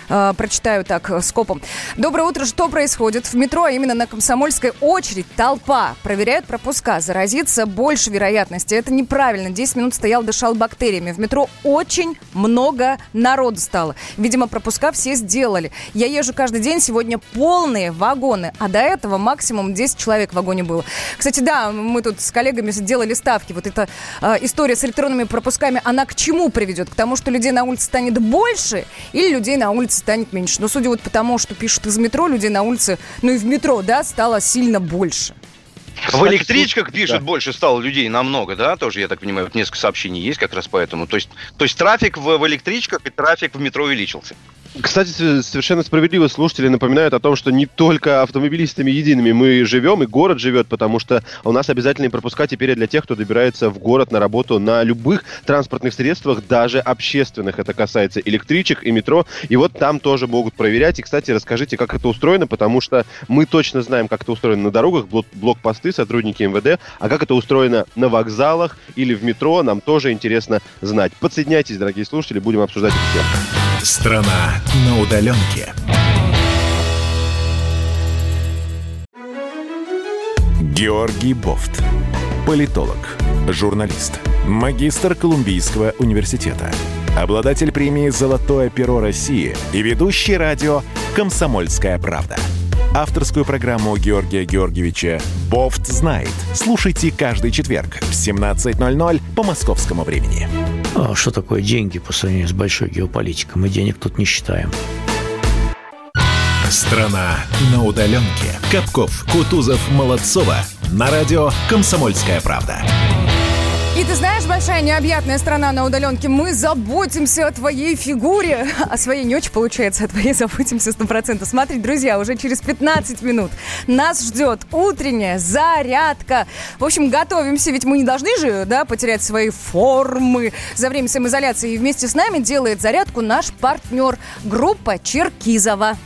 Э, прочитаю так э, скопом. Доброе утро. Что происходит? В метро, а именно на Комсомольской очередь, толпа. Проверяют пропуска. Заразиться больше вероятности. Это неправильно. 10 минут стоял, дышал бактериями. В метро очень много народу стало. Видимо, пропуска все сделали. Я езжу каждый день. Сегодня полные вагоны. А до этого максимум 10 человек в вагоне было. Кстати, да, мы тут с коллегами делали ставки. Вот эта э, история с электронными пропусками, она к чему приведет? К тому, что людей на улице станет больше или людей на улице станет меньше? Но судя вот по тому, что пишут из метро, людей на улице, ну и в метро, да, стало сильно больше. В электричках пишут больше стало людей намного, да, тоже, я так понимаю, вот несколько сообщений есть как раз поэтому. То есть, то есть трафик в, в электричках и трафик в метро увеличился. Кстати, совершенно справедливо слушатели напоминают о том, что не только автомобилистами едиными мы живем, и город живет, потому что у нас обязательные пропуска теперь для тех, кто добирается в город на работу на любых транспортных средствах, даже общественных. Это касается электричек и метро. И вот там тоже могут проверять. И, кстати, расскажите, как это устроено, потому что мы точно знаем, как это устроено на дорогах, блокпосты, сотрудники МВД, а как это устроено на вокзалах или в метро, нам тоже интересно знать. Подсоединяйтесь, дорогие слушатели, будем обсуждать эту тему. Страна на удаленке. Георгий Бофт. Политолог, журналист, магистр Колумбийского университета, обладатель премии «Золотое перо России» и ведущий радио «Комсомольская правда». Авторскую программу Георгия Георгиевича «Бофт знает». Слушайте каждый четверг в 17.00 по московскому времени. А что такое деньги по сравнению с большой геополитикой? Мы денег тут не считаем. Страна на удаленке. Капков, Кутузов, Молодцова. На радио «Комсомольская правда». И ты знаешь, большая необъятная страна на удаленке, мы заботимся о твоей фигуре. О своей не очень получается, о твоей заботимся сто процентов. Смотри, друзья, уже через 15 минут нас ждет утренняя зарядка. В общем, готовимся, ведь мы не должны же, да, потерять свои формы за время самоизоляции. И вместе с нами делает зарядку наш партнер, группа Черкизова.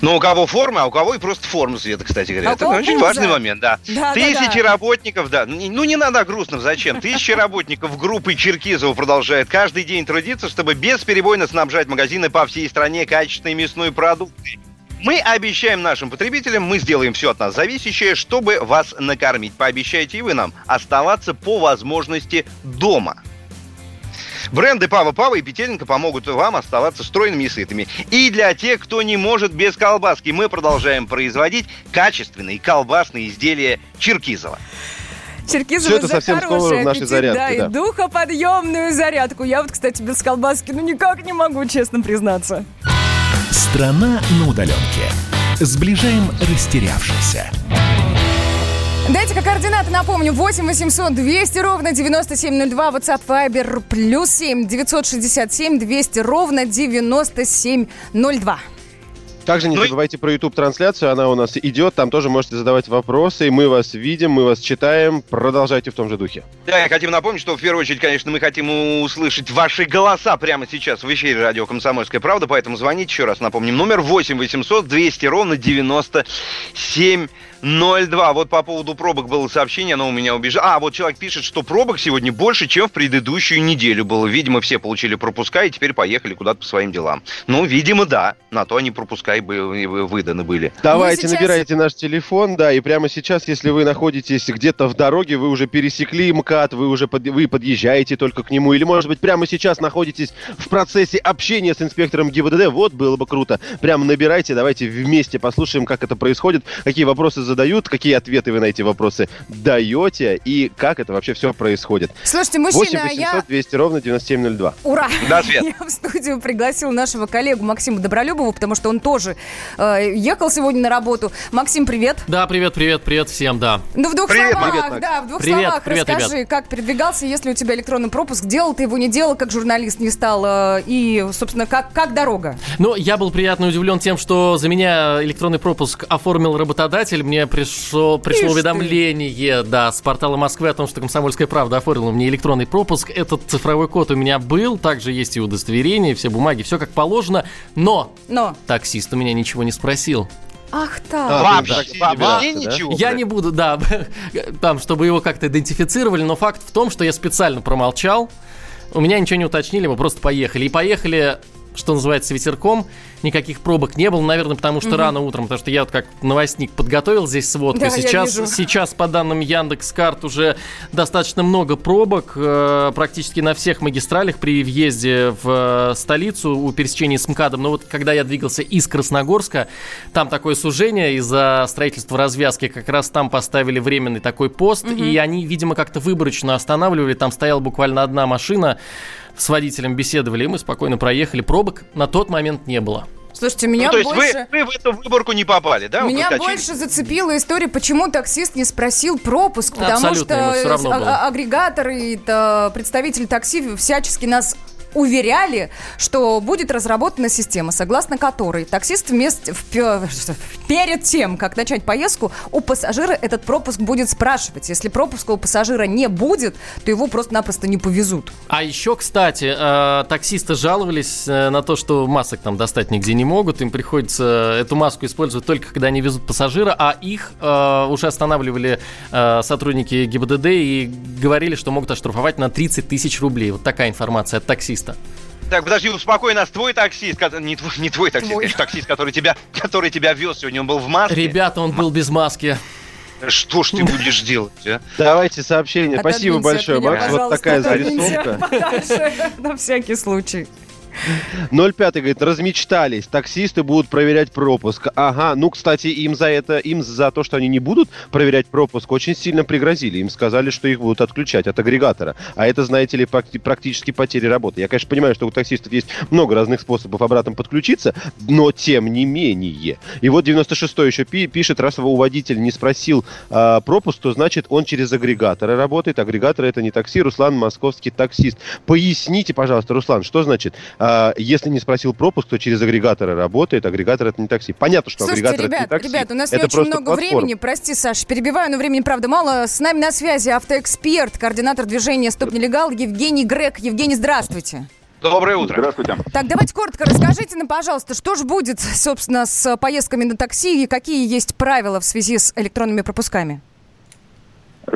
Но у кого форма, а у кого и просто форма света, кстати говоря. А Это очень пузо. важный момент, да. да Тысячи да, да. работников, да. Ну, не надо грустно, зачем? Тысячи работников группы Черкизова продолжают каждый день трудиться, чтобы бесперебойно снабжать магазины по всей стране качественной мясной продукцией. Мы обещаем нашим потребителям, мы сделаем все от нас зависящее, чтобы вас накормить. Пообещайте и вы нам оставаться по возможности дома. Бренды Пава Пава и Петеленко помогут вам оставаться стройными и сытыми. И для тех, кто не может без колбаски, мы продолжаем производить качественные колбасные изделия Черкизова. Черкизова Все это совсем скоро в нашей зарядке. Да, да, и духоподъемную зарядку. Я вот, кстати, без колбаски ну никак не могу, честно признаться. Страна на удаленке. Сближаем растерявшихся. Дайте-ка координаты, напомню. 8 800 200 ровно 9702. WhatsApp Viber плюс 7 967 200 ровно 9702. Также не ну, забывайте про YouTube-трансляцию, она у нас идет, там тоже можете задавать вопросы, мы вас видим, мы вас читаем, продолжайте в том же духе. Да, я хотим напомнить, что в первую очередь, конечно, мы хотим услышать ваши голоса прямо сейчас в эфире радио «Комсомольская правда», поэтому звоните еще раз, напомним, номер 8 800 200 ровно 97 02. Вот по поводу пробок было сообщение, оно у меня убежало. А, вот человек пишет, что пробок сегодня больше, чем в предыдущую неделю было. Видимо, все получили пропуска и теперь поехали куда-то по своим делам. Ну, видимо, да. На то они пропуска и выданы были. Давайте, сейчас... набирайте наш телефон, да, и прямо сейчас, если вы находитесь где-то в дороге, вы уже пересекли МКАД, вы уже под... вы подъезжаете только к нему, или, может быть, прямо сейчас находитесь в процессе общения с инспектором ГИБДД, вот было бы круто. Прямо набирайте, давайте вместе послушаем, как это происходит, какие вопросы задают, какие ответы вы на эти вопросы даете и как это вообще все происходит. Слушайте, мужчина, 8 800 я... 200 ровно 9702. Ура! Да, Свет. Я в студию пригласил нашего коллегу Максима Добролюбова, потому что он тоже э, ехал сегодня на работу. Максим, привет. Да, привет, привет, привет всем, да. Ну, в двух привет, словах, привет, да, в двух привет, словах привет, расскажи, ребят. как передвигался, если у тебя электронный пропуск, делал ты его, не делал, как журналист не стал, э, и, собственно, как, как дорога? Ну, я был приятно удивлен тем, что за меня электронный пропуск оформил работодатель, мне пришло, пришло уведомление, да, с портала Москвы о том, что «Комсомольская правда» оформила мне электронный пропуск. Этот цифровой код у меня был, также есть и удостоверение, все бумаги, все как положено. Но, но. таксист у меня ничего не спросил. Ах так. А, вообще, да. вообще ничего. Я не буду, да, там, чтобы его как-то идентифицировали, но факт в том, что я специально промолчал. У меня ничего не уточнили, мы просто поехали. И поехали что называется, ветерком. Никаких пробок не было, наверное, потому что Мгм. рано утром, потому что я вот как новостник подготовил здесь сводку. Да, сейчас, сейчас, по данным Яндекс.Карт, уже достаточно много пробок э, практически на всех магистралях при въезде в э, столицу у пересечения с МКАДом. Но вот когда я двигался из Красногорска, там такое сужение из-за строительства развязки, как раз там поставили временный такой пост, Мгм. и они, видимо, как-то выборочно останавливали. Там стояла буквально одна машина, с водителем беседовали, и мы спокойно проехали. Пробок на тот момент не было. Слушайте, меня Ну, то есть больше... вы, вы в эту выборку не попали, да? Меня больше зацепила история, почему таксист не спросил пропуск, потому Абсолютно, что а- а- агрегаторы и та, представители такси всячески нас уверяли, что будет разработана система, согласно которой таксист вместе, в пе- перед тем, как начать поездку, у пассажира этот пропуск будет спрашивать. Если пропуска у пассажира не будет, то его просто-напросто не повезут. А еще, кстати, э, таксисты жаловались э, на то, что масок там достать нигде не могут. Им приходится эту маску использовать только когда они везут пассажира, а их э, уже останавливали э, сотрудники ГИБДД и говорили, что могут оштрафовать на 30 тысяч рублей. Вот такая информация от таксиста. Так, подожди, успокой нас. Твой таксист, не твой, не твой таксист, конечно, таксист, который тебя, который тебя вез сегодня, он был в маске. Ребята, он был без маски. Что ж ты будешь делать, а? Давайте сообщение. Спасибо Отодвинься большое, меня, Макс. Вот такая зарисовка. На всякий случай. 05 говорит, размечтались, таксисты будут проверять пропуск. Ага, ну, кстати, им за это, им за то, что они не будут проверять пропуск, очень сильно пригрозили. Им сказали, что их будут отключать от агрегатора. А это, знаете ли, практи- практически потери работы. Я, конечно, понимаю, что у таксистов есть много разных способов обратно подключиться, но тем не менее. И вот 96-й еще пи- пишет, раз его водитель не спросил а, пропуск, то значит он через агрегаторы работает. Агрегатор это не такси, Руслан московский таксист. Поясните, пожалуйста, Руслан, что значит, а, если не спросил пропуск, то через агрегаторы работает, агрегатор это не такси. Понятно, что Слушайте, агрегатор ребят, это не такси. ребят, у нас это не очень много платформа. времени. Прости, Саша, перебиваю, но времени, правда, мало. С нами на связи автоэксперт, координатор движения «Стоп нелегал» Евгений Грек. Евгений, здравствуйте. Доброе утро. Здравствуйте. Так, давайте коротко расскажите нам, пожалуйста, что же будет, собственно, с поездками на такси и какие есть правила в связи с электронными пропусками?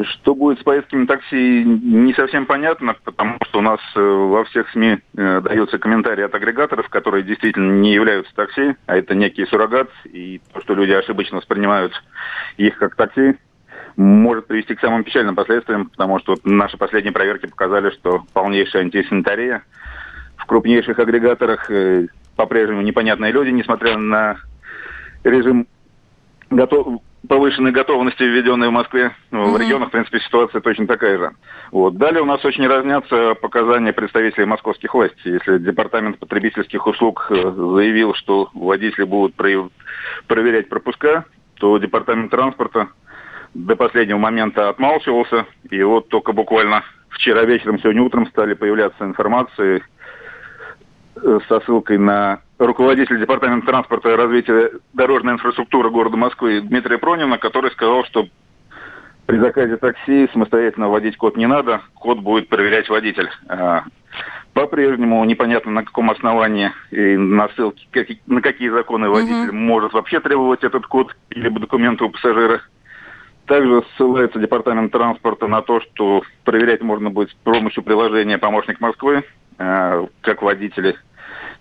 Что будет с поездками такси, не совсем понятно, потому что у нас э, во всех СМИ э, даются комментарии от агрегаторов, которые действительно не являются такси, а это некий суррогат, и то, что люди ошибочно воспринимают их как такси, может привести к самым печальным последствиям, потому что вот наши последние проверки показали, что полнейшая антисанитария в крупнейших агрегаторах, э, по-прежнему непонятные люди, несмотря на режим готов, повышенной готовности, введенной в Москве. Ну, В регионах, в принципе, ситуация точно такая же. Вот. Далее у нас очень разнятся показания представителей московских властей. Если Департамент потребительских услуг э, заявил, что водители будут проверять пропуска, то Департамент транспорта до последнего момента отмалчивался. И вот только буквально вчера вечером, сегодня утром стали появляться информации э, со ссылкой на руководителя Департамента транспорта и развития дорожной инфраструктуры города Москвы Дмитрия Пронина, который сказал, что при заказе такси самостоятельно вводить код не надо, код будет проверять водитель. А, По-прежнему непонятно на каком основании и на ссылке, на какие законы водитель может вообще требовать этот код или документы у пассажира. Также ссылается Департамент транспорта на то, что проверять можно будет с помощью приложения «Помощник Москвы», э, как водители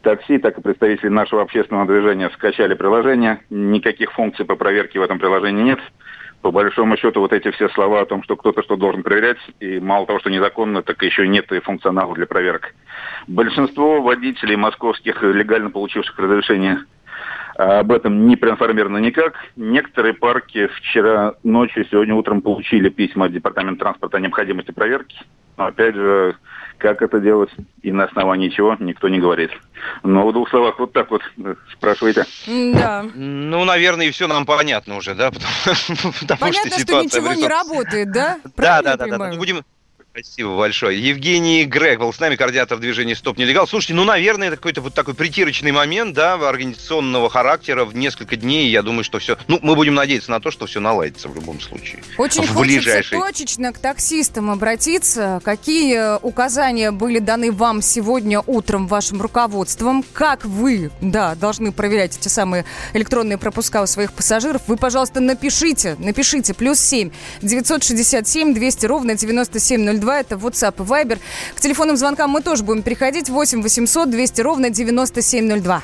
такси, так и представители нашего общественного движения скачали приложение. Никаких функций по проверке в этом приложении нет. По большому счету, вот эти все слова о том, что кто-то что должен проверять, и мало того, что незаконно, так еще нет и функционала для проверок. Большинство водителей московских, легально получивших разрешение а об этом не проинформировано никак. Некоторые парки вчера ночью, сегодня утром получили письма от Департамента транспорта о необходимости проверки. Но опять же, как это делать и на основании чего, никто не говорит. Но в двух словах вот так вот э, спрашивайте. Да. Ну, наверное, и все нам понятно уже, да? Потому, потому Понятно, что, ситуация ничего не работает, да? Да, Правильно да, да, да. Ну, будем... Спасибо большое. Евгений Грег был с нами, координатор движения «Стоп нелегал». Слушайте, ну, наверное, это какой-то вот такой притирочный момент, да, организационного характера в несколько дней. Я думаю, что все... Ну, мы будем надеяться на то, что все наладится в любом случае. Очень в хочется ближайшие... точечно к таксистам обратиться. Какие указания были даны вам сегодня утром вашим руководством? Как вы, да, должны проверять эти самые электронные пропуска у своих пассажиров? Вы, пожалуйста, напишите, напишите, плюс семь, 967 200 ровно 9702. 9702, это WhatsApp и Viber. К телефонным звонкам мы тоже будем приходить. 8 800 200 ровно 9702.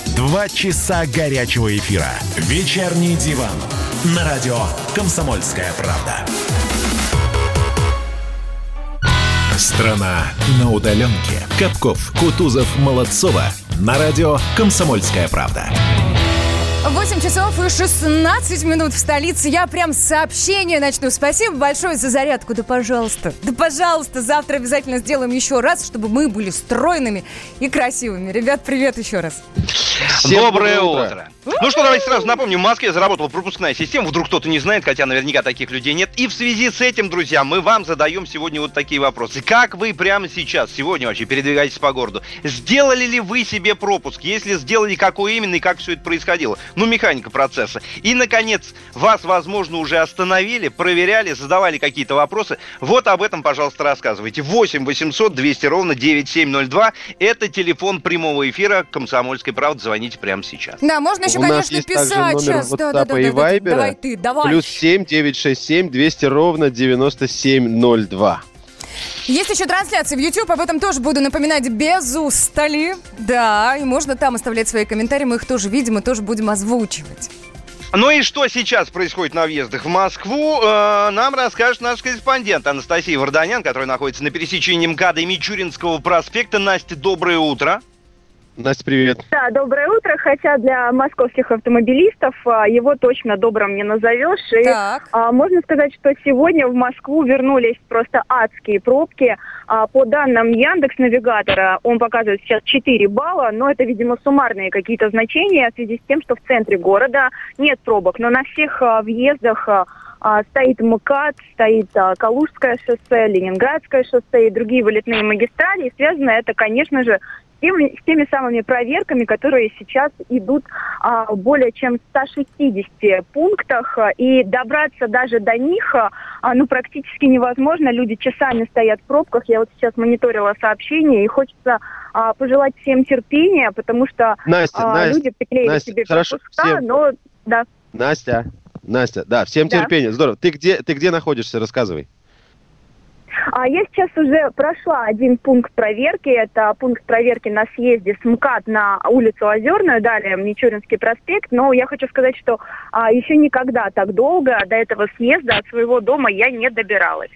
Два часа горячего эфира. Вечерний диван. На радио «Комсомольская правда». Страна на удаленке. Капков, Кутузов, Молодцова. На радио «Комсомольская правда». 8 часов и 16 минут в столице. Я прям сообщение начну. Спасибо большое за зарядку. Да пожалуйста. Да пожалуйста. Завтра обязательно сделаем еще раз, чтобы мы были стройными и красивыми. Ребят, привет еще раз. Всем доброе, доброе утро. утро. Ну что, давайте сразу напомним, в Москве заработала пропускная система, вдруг кто-то не знает, хотя наверняка таких людей нет. И в связи с этим, друзья, мы вам задаем сегодня вот такие вопросы. Как вы прямо сейчас, сегодня вообще передвигаетесь по городу? Сделали ли вы себе пропуск? Если сделали, какой именно и как все это происходило? Ну, механика процесса. И, наконец, вас, возможно, уже остановили, проверяли, задавали какие-то вопросы. Вот об этом, пожалуйста, рассказывайте. 8 800 200 ровно 9702. Это телефон прямого эфира «Комсомольской правды». Звоните прямо сейчас. Да, можно еще, У конечно, нас есть писать также номер сейчас. Да, да, да, WhatsApp и да, да. Viber. Давай ты, давай. Плюс 7 967 200 ровно 9702. Есть еще трансляция в YouTube, об этом тоже буду напоминать без устали. Да, и можно там оставлять свои комментарии, мы их тоже видим и тоже будем озвучивать. Ну и что сейчас происходит на въездах в Москву, э, нам расскажет наш корреспондент Анастасия Варданян, которая находится на пересечении МКАДа и Мичуринского проспекта. Настя, доброе утро. Настя, привет. Да, доброе утро. Хотя для московских автомобилистов а, его точно добрым не назовешь. И Так. а, можно сказать, что сегодня в Москву вернулись просто адские пробки. А, по данным Яндекс Навигатора, он показывает сейчас 4 балла, но это, видимо, суммарные какие-то значения в связи с тем, что в центре города нет пробок. Но на всех а, въездах а, а, стоит МКАД, стоит а, Калужское шоссе, Ленинградское шоссе и другие вылетные магистрали. И связано это, конечно же, теми, с теми самыми проверками, которые сейчас идут а, более чем в 160 пунктах. И добраться даже до них а, ну, практически невозможно. Люди часами стоят в пробках. Я вот сейчас мониторила сообщения, и хочется а, пожелать всем терпения, потому что Настя, а, Настя, люди приклеили Настя, себе хорошо, пропуска, всем. но да. Настя, Настя, да, всем Да. терпения. Здорово. Ты где, ты где находишься? Рассказывай. А я сейчас уже прошла один пункт проверки. Это пункт проверки на съезде с МКАД на улицу Озерную, далее Мичуринский проспект. Но я хочу сказать, что а, еще никогда так долго до этого съезда от своего дома я не добиралась.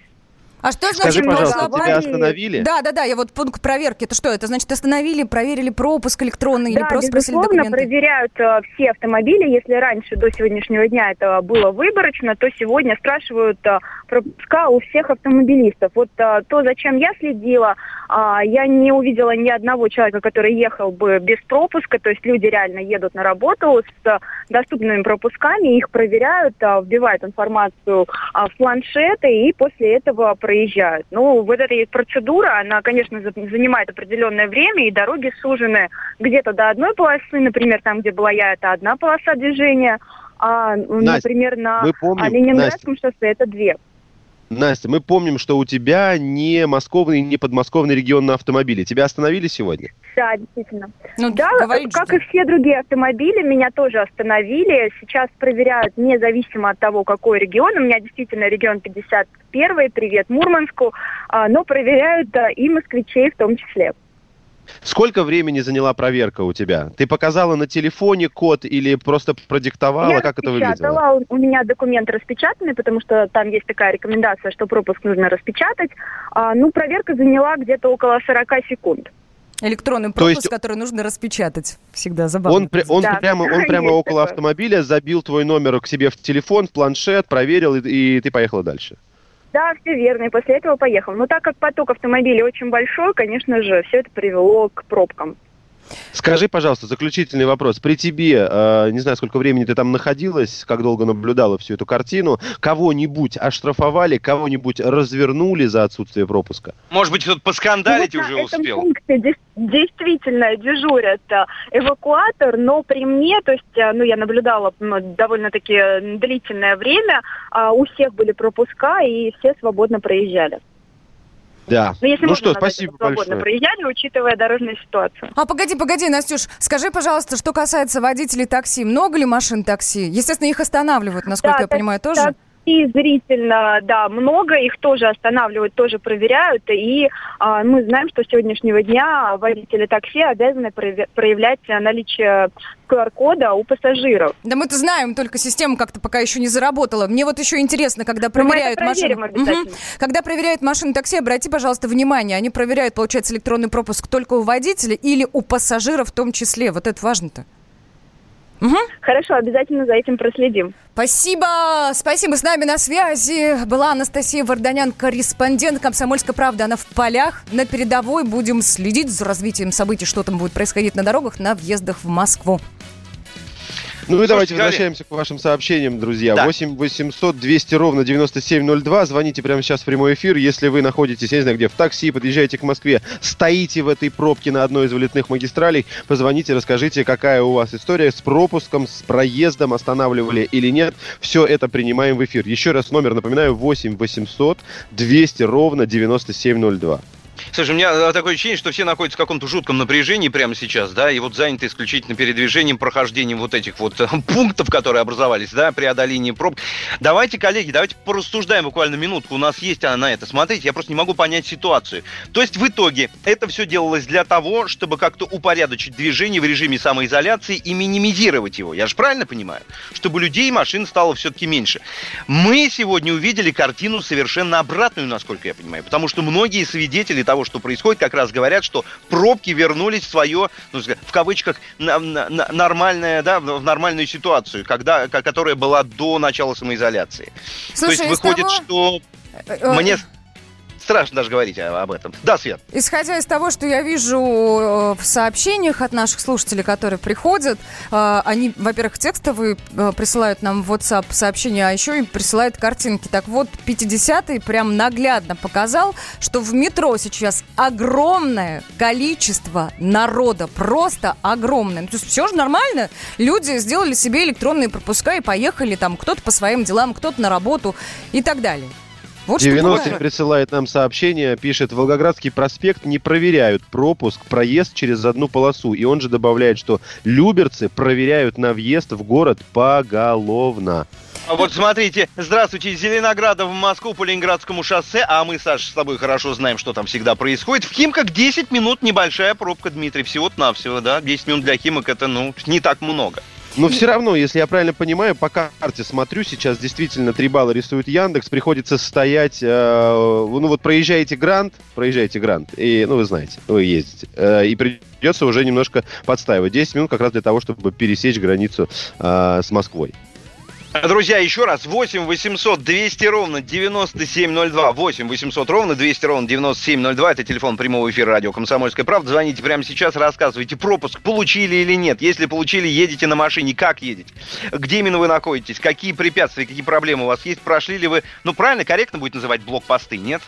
А что Скажи, значит пожалуйста, прошла тебя остановили? Да, да, да, я вот пункт проверки. Это что? Это значит остановили, проверили пропуск электронный или да, просто спросили безусловно, документы? проверяют э, все автомобили. Если раньше, до сегодняшнего дня это было выборочно, то сегодня спрашивают э, пропуска у всех автомобилистов. Вот э, то, зачем я следила, а, я не увидела ни одного человека, который ехал бы без пропуска. То есть люди реально едут на работу с э, доступными пропусками, их проверяют, э, вбивают информацию а, в планшеты и после этого проезжают. Ну, вот эта процедура, она, конечно, за- занимает определенное время, и дороги сужены где-то до одной полосы, например, там, где была я, это одна полоса движения, а, Настя, например, на помним, а, Ленинградском шоссе это две. Настя, мы помним, что у тебя не московный, не подмосковный регион на автомобиле. Тебя остановили сегодня? Да, действительно. Ну, да, говорит как и все другие автомобили, меня тоже остановили. Сейчас проверяют независимо от того, какой регион. У меня действительно регион 51, привет Мурманску, а, но проверяют и москвичей в том числе. Сколько времени заняла проверка у тебя? Ты показала на телефоне код или просто продиктовала? Я как это выглядело? распечатала, у меня документ распечатанный, потому что там есть такая рекомендация, что пропуск нужно распечатать. А, ну, проверка заняла где-то около 40 секунд. Электронный То пропуск, есть- который нужно распечатать. Всегда забавно. Он, пря- он Да, прямо, он прямо около такое. автомобиля забил твой номер к себе в телефон, в планшет, проверил, и, и ты поехала дальше. Да, все верно, и после этого поехал. Но так как поток автомобилей очень большой, конечно же, все это привело к пробкам. Скажи, пожалуйста, заключительный вопрос. При тебе, э, не знаю, сколько времени ты там находилась, как долго наблюдала всю эту картину, кого-нибудь оштрафовали, кого-нибудь развернули за отсутствие пропуска? Может быть, кто-то поскандалить Ну, уже на этом успел? пункте действительно дежурят э, эвакуатор, но при мне, то есть, э, ну, я наблюдала довольно-таки длительное время, а, у всех были пропуска, и все свободно проезжали. Да. Ну, если ну можно что, спасибо свободно большое. проезжали, учитывая дорожную ситуацию. А погоди, погоди, Настюш, скажи, пожалуйста, что касается водителей такси, много ли машин такси? Естественно, их останавливают, насколько Да, я так- понимаю, тоже. И зрительно, да, много, их тоже останавливают, тоже проверяют. И а, мы знаем, что с сегодняшнего дня водители такси обязаны проявлять наличие QR-кода у пассажиров. Да мы-то знаем, только система как-то пока еще не заработала. Мне вот еще интересно, когда Ну, проверяют машины. Мгм. Когда проверяют машины такси, обрати, пожалуйста, внимание, они проверяют, получается, электронный пропуск только у водителя или у пассажиров в том числе. Вот это важно-то. Хорошо, обязательно за этим проследим. Спасибо, спасибо. С нами на связи была Анастасия Варданян, корреспондент «Комсомольской правды». Она в полях, на передовой. Будем следить за развитием событий, что там будет происходить на дорогах, на въездах в Москву. Ну и давайте возвращаемся к вашим сообщениям, друзья. Да. 8 800 200 ровно 9702. Звоните прямо сейчас в прямой эфир. Если вы находитесь, я не знаю где, в такси, подъезжаете к Москве, стоите в этой пробке на одной из вылетных магистралей, позвоните, расскажите, какая у вас история с пропуском, с проездом, останавливали или нет. Все это принимаем в эфир. Еще раз номер, напоминаю, 8 800 200 ровно 9702. Слушай, у меня э, такое ощущение, что все находятся в каком-то жутком напряжении прямо сейчас, да, и вот заняты исключительно передвижением, прохождением вот этих вот э, пунктов, которые образовались, да, преодоление проб. Давайте, коллеги, давайте порассуждаем буквально минутку, у нас есть она на это. Смотрите, я просто не могу понять ситуацию. То есть в итоге это все делалось для того, чтобы как-то упорядочить движение в режиме самоизоляции и минимизировать его. Я же правильно понимаю? Чтобы людей и машин стало все-таки меньше. Мы сегодня увидели картину совершенно обратную, насколько я понимаю, потому что многие свидетели того, что происходит, как раз говорят, что пробки вернулись в свое, ну, в кавычках, на- на- нормальное, да, в нормальную ситуацию, когда, ко- которая была до начала самоизоляции. То Слушай, есть из выходит, того- что э, мне страшно даже говорить об этом. Да, Свет? Исходя из того, что я вижу э, в сообщениях от наших слушателей, которые приходят, э, они, во-первых, текстовые э, присылают нам в WhatsApp сообщения, а еще и присылают картинки. Так вот, 50-й прям наглядно показал, что в метро сейчас огромное количество народа, просто огромное. Ну, То есть все же нормально. Люди сделали себе электронные пропуска и поехали там кто-то по своим делам, кто-то на работу и так далее. Вот что 90 бывает. присылает нам сообщение, пишет, Волгоградский проспект не проверяют пропуск, проезд через одну полосу. И он же добавляет, что люберцы проверяют на въезд в город поголовно. А Вот смотрите, здравствуйте, из Зеленограда в Москву по Ленинградскому шоссе, а мы, Саша, с тобой хорошо знаем, что там всегда происходит. В Химках 10 минут небольшая пробка, Дмитрий, всего-то навсего, да? 10 минут для Химок это, ну, не так много. Но все равно, если я правильно понимаю, по карте смотрю, сейчас действительно 3 балла рисует Яндекс, приходится стоять, э, ну вот проезжаете Грант, проезжаете Грант, и, ну вы знаете, вы ездите, э, и придется уже немножко подстаивать. 10 минут как раз для того, чтобы пересечь границу э, с Москвой. Друзья, еще раз, 8 800 200 ровно 9702, 8 800 ровно 200 ровно 9702, это телефон прямого эфира радио «Комсомольская правда». Звоните прямо сейчас, рассказывайте, пропуск получили или нет. Если получили, едете на машине, как едете? Где именно вы находитесь? Какие препятствия, какие проблемы у вас есть? Прошли ли вы, ну правильно, корректно будет называть блокпосты, нет?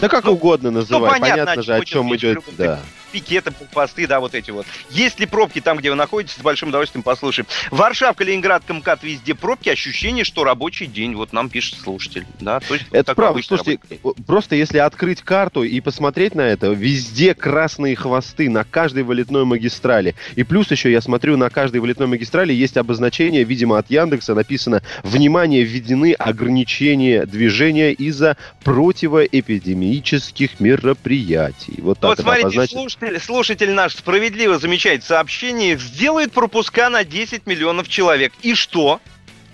Да как угодно называй, понятно, понятно, о же, о чем идет, да. Пикеты, посты, да, вот эти вот. Есть ли пробки там, где вы находитесь, с большим удовольствием послушаем. Варшавка, Ленинград, МКАД, везде пробки, ощущение, что рабочий день, вот нам пишет слушатель, да, то есть Это правда. Слушайте, просто если открыть карту и посмотреть на это, везде красные хвосты на каждой вылетной магистрали. И плюс еще я смотрю, на каждой вылетной магистрали есть обозначение, видимо, от Яндекса написано «Внимание, введены ограничения движения из-за противоэпидемических мероприятий». Вот так Вот это смотрите, обозначено. Слушатель наш справедливо замечает сообщение, сделает пропуска на 10 миллионов человек. И что?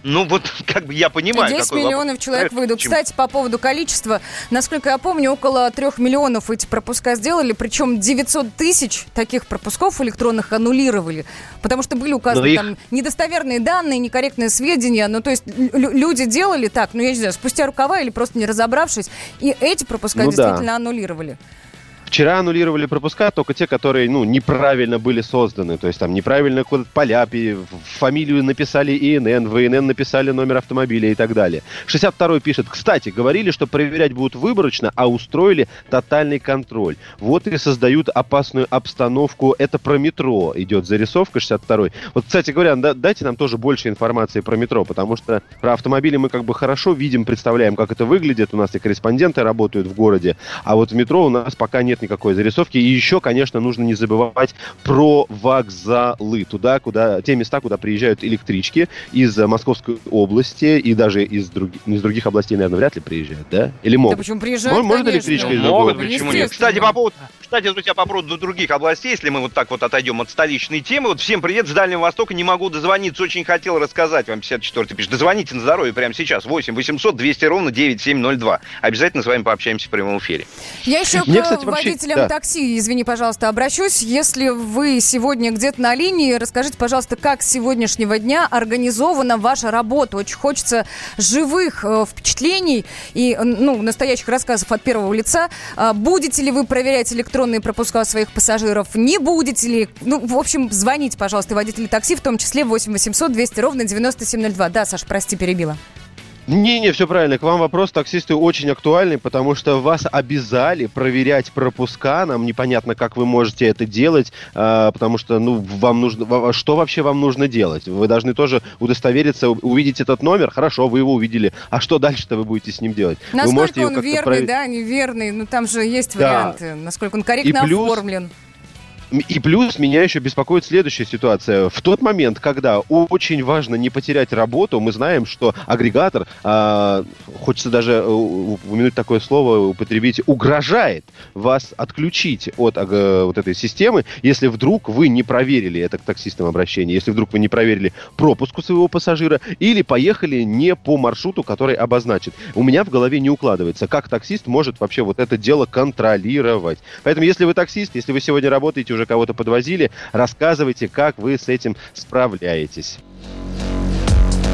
Ну вот, как бы я понимаю, 10 какой миллионов вопрос. человек выйдут. Почему? Кстати, по поводу количества, насколько я помню, около 3 миллионов эти пропуска сделали, причем 900 тысяч таких пропусков электронных аннулировали, потому что были указаны их- там недостоверные данные, некорректные сведения, ну то есть лю- люди делали так, ну я не знаю, спустя рукава или просто не разобравшись, и эти пропуска Ну да. действительно аннулировали. Вчера аннулировали пропуска только те, которые, ну, неправильно были созданы. То есть там неправильно куда-то поля, фамилию написали ИНН, в написали номер автомобиля и так далее. 62-й пишет, кстати, говорили, что проверять будут выборочно, а устроили тотальный контроль. Вот и создают опасную обстановку. Это про метро идет зарисовка 62-й. Вот, кстати говоря, да- дайте нам тоже больше информации про метро, потому что про автомобили мы как бы хорошо видим, представляем, как это выглядит. У нас и корреспонденты работают в городе, а вот в метро у нас пока нет никакой зарисовки. И еще, конечно, нужно не забывать про вокзалы. Туда, куда, те места, куда приезжают электрички из э, Московской области и даже из, ну, из других областей, наверное, вряд ли приезжают, да? Или могут? почему приезжают, Может, конечно. электричка из Могут, другого? почему нет? Кстати, по поводу, кстати, друзья, по поводу других областей, если мы вот так вот отойдем от столичной темы, вот всем привет с Дальнего Востока, не могу дозвониться, очень хотел рассказать вам, 54-й пишет, дозвоните на здоровье прямо сейчас, 8 800 200 ровно 9702. Обязательно с вами пообщаемся в прямом эфире. Я еще Мне, к кстати, вообще- водителям да. такси, извини, пожалуйста, обращусь. Если вы сегодня где-то на линии, расскажите, пожалуйста, как с сегодняшнего дня организована ваша работа. Очень хочется живых э, впечатлений и ну, настоящих рассказов от первого лица. А, будете ли вы проверять электронные пропуска своих пассажиров? Не будете ли? Ну, в общем, звоните, пожалуйста, водители такси, в том числе 8 800 200 ровно 9702. Да, Саш, прости, перебила. Не-не, все правильно. К вам вопрос, таксисты, очень актуальный, потому что вас обязали проверять пропуска. Нам непонятно, как вы можете это делать, а, потому что, ну, вам нужно... Что вообще вам нужно делать? Вы должны тоже удостовериться, увидеть этот номер. Хорошо, вы его увидели. А что дальше-то вы будете с ним делать? вы Насколько его он как-то верный, проверить. да, неверный? Ну, там же есть Да. варианты. Насколько он корректно И плюс- оформлен. И плюс меня еще беспокоит следующая ситуация. В тот момент, когда очень важно не потерять работу, мы знаем, что агрегатор, а, хочется даже э, упомянуть такое слово, употребить, угрожает вас отключить от аг- вот этой системы, если вдруг вы не проверили, это к таксистам обращение, если вдруг вы не проверили пропуск у своего пассажира или поехали не по маршруту, который обозначен. У меня в голове не укладывается, как таксист может вообще вот это дело контролировать. Поэтому, если вы таксист, если вы сегодня работаете, уже кого-то подвозили, рассказывайте, как вы с этим справляетесь.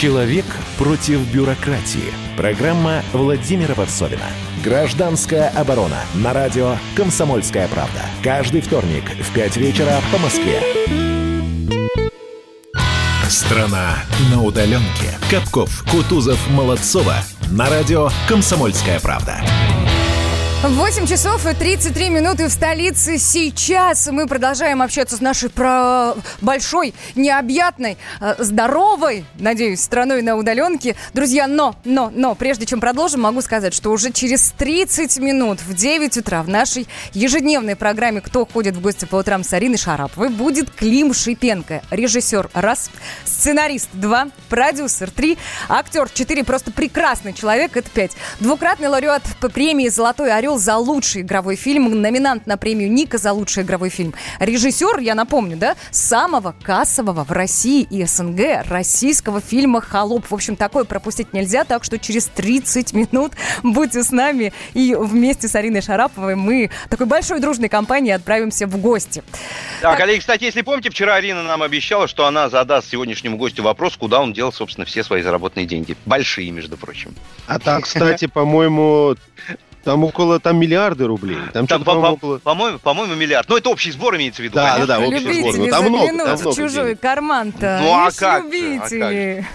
Человек против бюрократии. Программа Владимира Варсовина. Гражданская оборона. На радио «Комсомольская правда». Каждый вторник в 5 вечера по Москве. Страна на удаленке. Капков, Кутузов, Молодцова. На радио «Комсомольская правда». 8 часов и 33 минуты в столице. Сейчас мы продолжаем общаться с нашей про... большой, необъятной, э, здоровой, надеюсь, страной на удаленке. Друзья, но, но, но, прежде чем продолжим, могу сказать, что уже через 30 минут в 9 утра в нашей ежедневной программе «Кто ходит в гости по утрам» с Ариной Шараповой будет Клим Шипенко, режиссер раз, сценарист два, продюсер три, актер четыре, просто прекрасный человек, это пять. Двукратный лауреат по премии «Золотой орел» за лучший игровой фильм, номинант на премию Ника за лучший игровой фильм. Режиссер, я напомню, да, самого кассового в России и СНГ российского фильма «Холоп». В общем, такое пропустить нельзя, так что через 30 минут будьте с нами и вместе с Ариной Шараповой мы такой большой дружной компанией отправимся в гости. Да, коллеги, кстати, если помните, вчера Арина нам обещала, что она задаст сегодняоднему гостю вопрос, куда он делал, собственно, все свои заработанные деньги. Большие, между прочим. А там, кстати, по-моему, там около там миллиарды рублей. Там, Там, по- по-моему, по- около... по-моему, по-моему, миллиард. Ну, это общий сбор имеется в виду. Да, конечно. да, да, общий сбор. Ну, там много, там в много чужой денег. карман-то. Ну, а как же, а любители.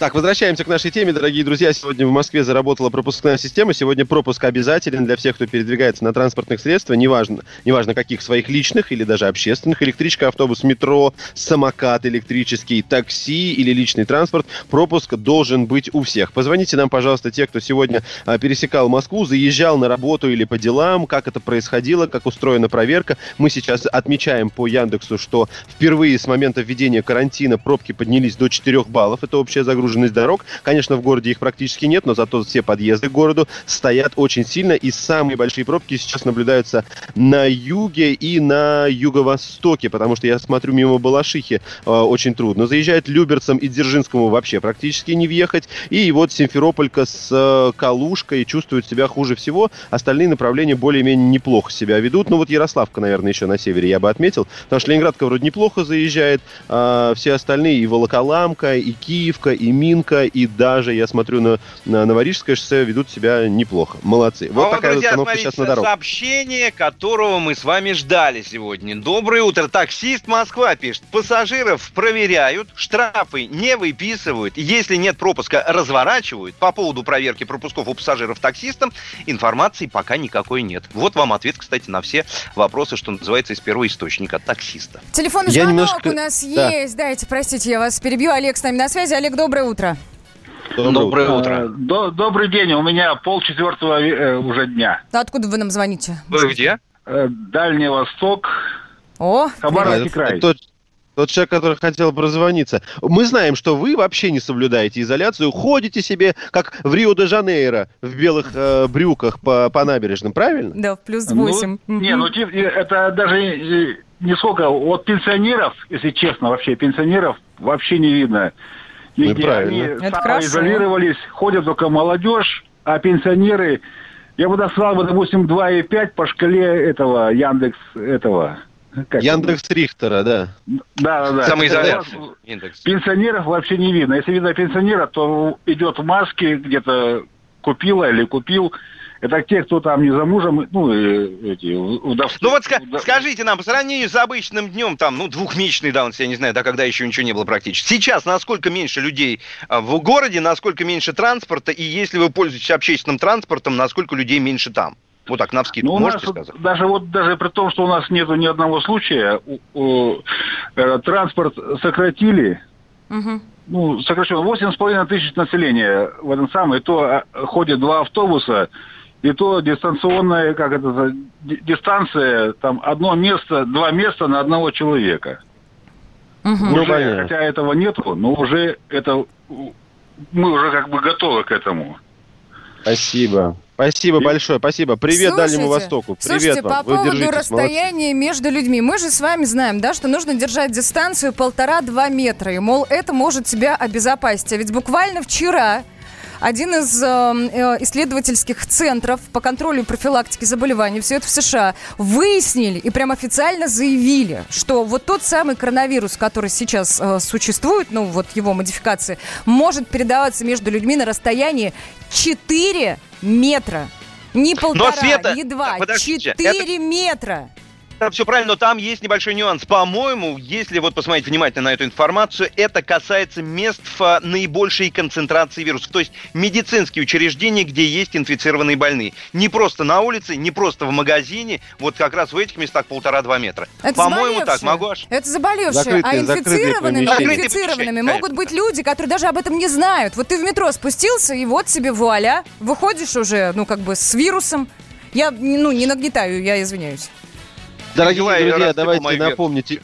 Так, возвращаемся к нашей теме, дорогие друзья. Сегодня в Москве заработала пропускная система. Сегодня пропуск обязателен для всех, кто передвигается на транспортных средствах, неважно, неважно каких своих личных или даже общественных. Электричка, автобус, метро, самокат электрический, такси или личный транспорт. Пропуск должен быть у всех. Позвоните нам, пожалуйста, те, кто сегодня а, пересекал Москву, заезжал на работу или по делам, как это происходило, как устроена проверка. Мы сейчас отмечаем по Яндексу, что впервые с момента введения карантина пробки поднялись до 4 баллов. Это общая загруженность дорог. Конечно, в городе их практически нет, но зато все подъезды к городу стоят очень сильно. И самые большие пробки сейчас наблюдаются на юге и на юго-востоке, потому что я смотрю мимо Балашихи э, очень трудно. Заезжает Люберцам и Дзержинскому вообще практически не въехать. И вот Симферополька с э, Калушкой чувствуют себя хуже всего. Остальные направления более-менее неплохо себя ведут. Ну вот Ярославка, наверное, еще на севере я бы отметил. Потому что Ленинградка вроде неплохо заезжает. А все остальные и Волоколамка, и Киевка, и Минка, и даже, я смотрю, на, на Новорижское шоссе ведут себя неплохо. Молодцы. Вот А такая друзья, установка сейчас на дорогу. сообщение, которого мы с вами ждали сегодня. Доброе утро. Таксист Москва пишет. Пассажиров проверяют, штрафы не выписывают. Если нет пропуска, разворачивают. По поводу проверки пропусков у пассажиров таксистам информации пока никакой нет. Вот вам ответ, кстати, на все вопросы, что называется, из первого источника таксиста. Телефонный звонок немножко- у нас Да. есть. Дайте, простите, я вас перебью. Олег с нами на связи. Олег, доброе утро. Доброе утро. Э, до- добрый день, у меня полчетвертого э, уже дня. Да откуда вы нам звоните? Вы где? Э, Дальний Восток, О, Хабаровский это- край. Тот, тот человек, который хотел прозвониться. Мы знаем, что вы вообще не соблюдаете изоляцию, ходите себе, как в Рио-де-Жанейро, в белых э, брюках по, по набережным, правильно? Да, в плюс Ну, 8. Не, ну тип- э, это даже не сколько. Вот пенсионеров, если честно, вообще пенсионеров вообще не видно. Ну и правильно. Они Это хорошо. самоизолировались, ходят только молодежь, а пенсионеры, я бы назвал бы, допустим, 2,5 по шкале этого Яндекс, этого. как Яндекс Рихтера, да. Да, да, да. Самоизоляция. Индекс. Пенсионеров вообще не видно. Если видно пенсионера, то идет в маске, где-то купила или купил. Это те, кто там не замужем, ну, и эти, удав- Ну вот ска- скажите нам, по сравнению с обычным днем, там, ну, двухмесячный давности, я не знаю, да, когда еще ничего не было практически. Сейчас насколько меньше людей а, в городе, насколько меньше транспорта, и если вы пользуетесь общественным транспортом, насколько людей меньше там? Вот так, навскидку, Ну, нас можете вот сказать? даже вот даже при том, что у нас нету ни одного случая, у- у- э, транспорт сократили, ну, сокращенно, 8,5 тысяч населения в этом самом, и то а, ходят два автобуса, и то дистанционная, как это, дистанция, там одно место, два места на одного человека. Ну, Уже, понятно. хотя этого нету, но уже это, мы уже как бы готовы к этому. Спасибо. Спасибо большое, спасибо. Привет Слушайте, Дальнему Востоку. Привет Слушайте, вам. по Вы поводу держитесь, молодцы. расстояния между людьми. Мы же с вами знаем, да, что нужно держать дистанцию полтора-два метра. И, мол, это может тебя обезопасить. А ведь буквально вчера один из э, э, исследовательских центров по контролю и профилактике заболеваний, все это в США, выяснили и прям официально заявили, что вот тот самый коронавирус, который сейчас э, существует, ну вот его модификации, может передаваться между людьми на расстоянии 4 метра. Не полтора, Света, не два, подождите, 4 метра. Это все правильно, но там есть небольшой нюанс. По-моему, если вот посмотреть внимательно на эту информацию, это касается мест а, наибольшей концентрации вирусов. То есть медицинские учреждения, где есть инфицированные больные. Не просто на улице, не просто в магазине, вот как раз в этих местах полтора-два метра. Это По-моему, так, могу ошибиться. Это заболевшие. Закрытые- а закрытые инфицированными, помещения. инфицированными Закрытые могут быть люди, которые даже об этом не знают. Вот ты в метро спустился, и вот тебе вуаля, выходишь уже, ну, как бы с вирусом. Я, ну, не нагнетаю, я извиняюсь. Дорогие Николай, друзья, давайте напомните.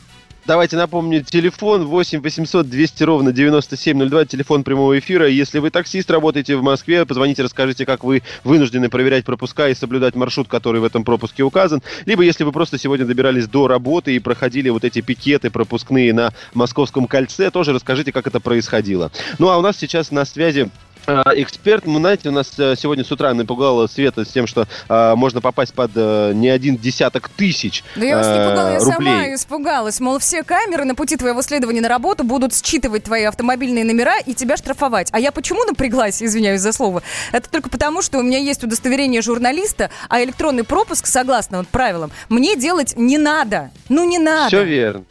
Давайте напомню, телефон 8 800 200 ровно 9702, телефон прямого эфира. Если вы таксист, работаете в Москве, позвоните, расскажите, как вы вынуждены проверять пропуска и соблюдать маршрут, который в этом пропуске указан. Либо если вы просто сегодня добирались до работы и проходили вот эти пикеты пропускные на Московском кольце, тоже расскажите, как это происходило. Ну а у нас сейчас на связи Эксперт, ну, знаете, у нас э, сегодня с утра напугала Света с тем, что э, можно попасть под э, не один десяток тысяч Да я вас не э, пугала, я рублей. сама испугалась. Мол, все камеры на пути твоего следования на работу будут считывать твои автомобильные номера и тебя штрафовать. А я почему напряглась, извиняюсь за слово? Это только потому, что у меня есть удостоверение журналиста, а электронный пропуск, согласно вот правилам, мне делать не надо. Ну, не надо. Все верно.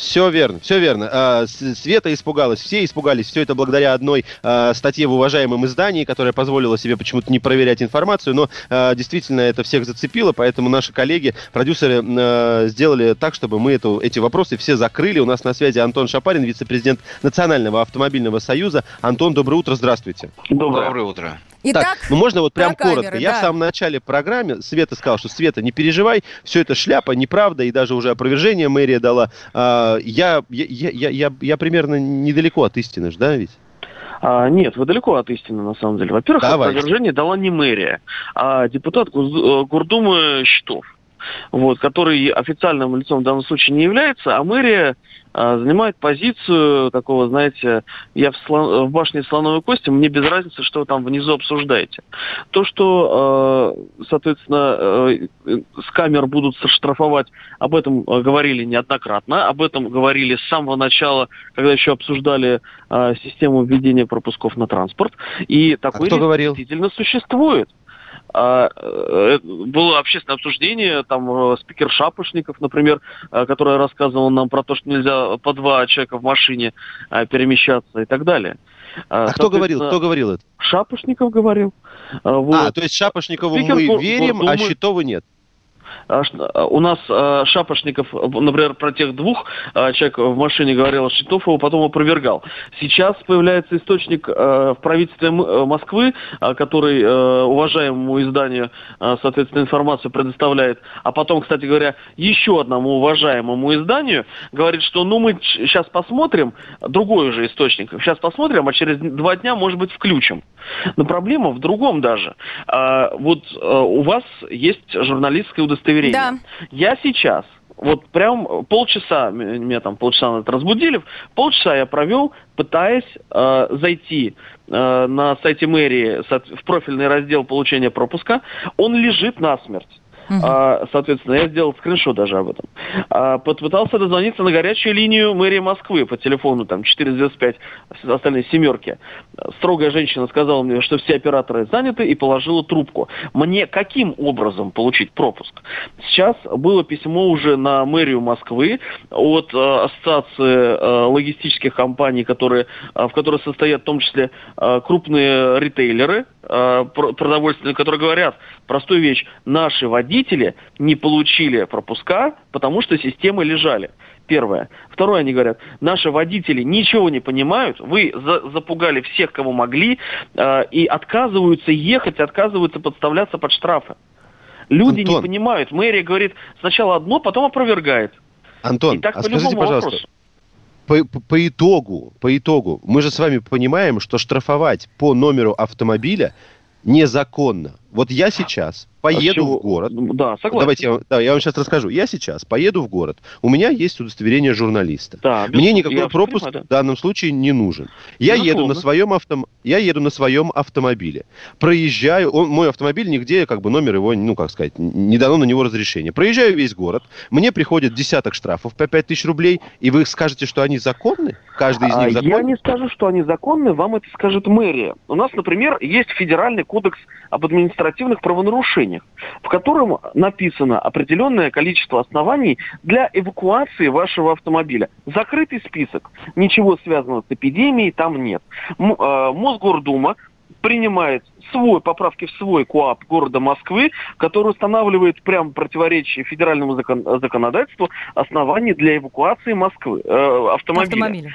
Все верно, все верно. А, Света испугалась, все испугались. Все это благодаря одной а, статье в уважаемом издании, которая позволила себе почему-то не проверять информацию, но а, действительно это всех зацепило, поэтому наши коллеги, продюсеры, сделали так, чтобы мы эту, эти вопросы все закрыли. У нас на связи Антон Шапарин, вице-президент Национального автомобильного союза. Антон, доброе утро, здравствуйте. Доброе утро. Итак, так, ну можно вот прям камеры, коротко. Я да. в самом начале программы Света сказал, что Света, не переживай, все это шляпа, неправда, и даже уже опровержение мэрия дала. А, я, я, я, я, я примерно недалеко от истины, ж, да, ведь? А, нет, вы далеко от истины, на самом деле. Во-первых, опровержение дала не мэрия, а депутат э, Гордумы Щитов, вот, который официальным лицом в данном случае не является, а мэрия занимает позицию такого, знаете, я в, слон- в башне слоновой кости, мне без разницы, что вы там внизу обсуждаете. То, что, э, соответственно, э, с камер будут штрафовать, об этом э, говорили неоднократно, об этом говорили с самого начала, когда еще обсуждали э, систему введения пропусков на транспорт. И такой кто риск говорил? действительно существует. А, э, было общественное обсуждение, там э, спикер Шапошников, например, э, который рассказывал нам про то, что нельзя по два человека в машине перемещаться и так далее. А кто говорил? Кто говорил это? Шапошников говорил. А, вот. А, то есть Шапошникову Спикер мы верим, а Гордумы. Щитову нет. А, а, У нас а, Шапошников, э, например, про тех двух человек в машине говорил, Шитов его потом опровергал. Сейчас появляется источник э, в правительстве э, Москвы, который э, уважаемому изданию, соответственно, информацию предоставляет, а потом, кстати говоря, еще одному уважаемому изданию говорит, что ну мы сейчас посмотрим, другой уже источник, сейчас посмотрим, а через два дня, может быть, включим. Но проблема в другом даже. Вот а, у вас есть журналистское удостоверение. Да. Я сейчас, вот прям полчаса, меня там полчаса назад разбудили, полчаса я провел, пытаясь э, зайти э, на сайте мэрии в профильный раздел получения пропуска. Он лежит насмерть. А, соответственно, я сделал скриншот даже об этом. А, попытался дозвониться на горячую линию мэрии Москвы по телефону, там, 495, остальные семерки. Строгая женщина сказала мне, что все операторы заняты и положила трубку. Мне каким образом получить пропуск? Сейчас было письмо уже на мэрию Москвы от э, ассоциации э, логистических компаний, которые, э, в которой состоят в том числе э, крупные ритейлеры продовольственные, которые говорят простую вещь. Наши водители не получили пропуска, потому что системы лежали. Первое. Второе, они говорят, наши водители ничего не понимают, вы за- запугали всех, кого могли, э, и отказываются ехать, отказываются подставляться под штрафы. Люди не Антон. понимают. Мэрия говорит сначала одно, потом опровергает. Антон, И так а по скажите, пожалуйста, вопросу. По, по- итогу, по итогу, мы же с вами понимаем, что штрафовать по номеру автомобиля незаконно. Вот я сейчас поеду чего? в город. Да, согласен. Давайте я, вам- да, я вам сейчас расскажу. Я сейчас поеду в город. У меня есть удостоверение журналиста. Да, Мне никакой я пропуск понимаю, да. в данном случае не нужен. Я еду на своем автом... я еду на своем автомобиле. Проезжаю, он, мой автомобиль нигде, как бы номер его, ну как сказать, не дано на него разрешение. Проезжаю весь город. Мне приходит десяток штрафов по 5000 рублей, и вы скажете, что они законны? Каждый из А, них Я законный? не скажу, что они законны, вам это скажет мэрия. У нас, например, есть федеральный кодекс об административных правонарушениях, в котором написано определенное количество оснований для эвакуации вашего автомобиля. Закрытый список. Ничего связанного с эпидемией там нет. М- э, Мосгордума принимает свой, поправки в свой КУАП города Москвы, который устанавливает прямо противоречие федеральному закон- законодательству оснований для эвакуации Москвы, э, автомобиля. Автомобиля.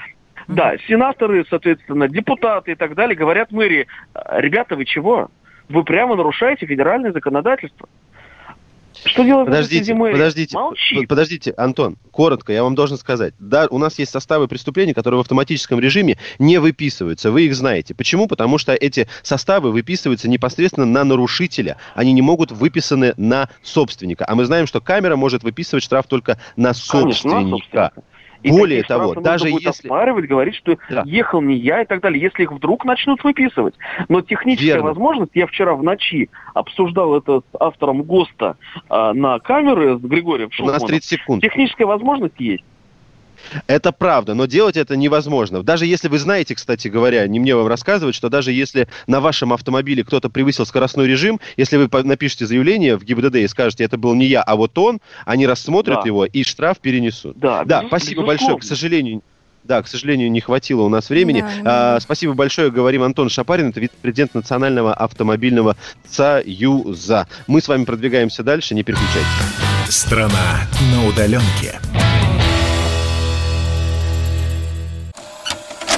Да, сенаторы, соответственно, депутаты и так далее говорят мэрии, «А, ребята, вы чего? Вы прямо нарушаете федеральное законодательство. Что делать Подождите, подождите, п- подождите, Антон, коротко, я вам должен сказать. Да, у нас есть составы преступлений, которые в автоматическом режиме не выписываются. Вы их знаете. Почему? Потому что эти составы выписываются непосредственно на нарушителя. Они не могут выписаны на собственника. А мы знаем, что камера может выписывать штраф только на Конечно, на собственника. И Более того, даже будет если... оспаривать, говорить, что ехал не я и так далее, если их вдруг начнут выписывать. Но техническая Верно. возможность, я вчера в ночи обсуждал это с автором ГОСТа а, на камеры с Григорием У нас Шухманом. 30 секунд. Техническая возможность есть. Это правда, но делать это невозможно. Даже если вы знаете, кстати говоря, не мне вам рассказывать, что даже если на вашем автомобиле кто-то превысил скоростной режим, если вы напишете заявление в ГИБДД и скажете, это был не я, а вот он, они рассмотрят Да. его и штраф перенесут. Да, да безус- спасибо безусловно. большое. К сожалению, да, к сожалению, не хватило у нас времени. Да, не А, спасибо большое, говорим Антон Шапарин, это вице-президент Национального автомобильного союза. Мы с вами продвигаемся дальше, не переключайтесь. Страна на удаленке.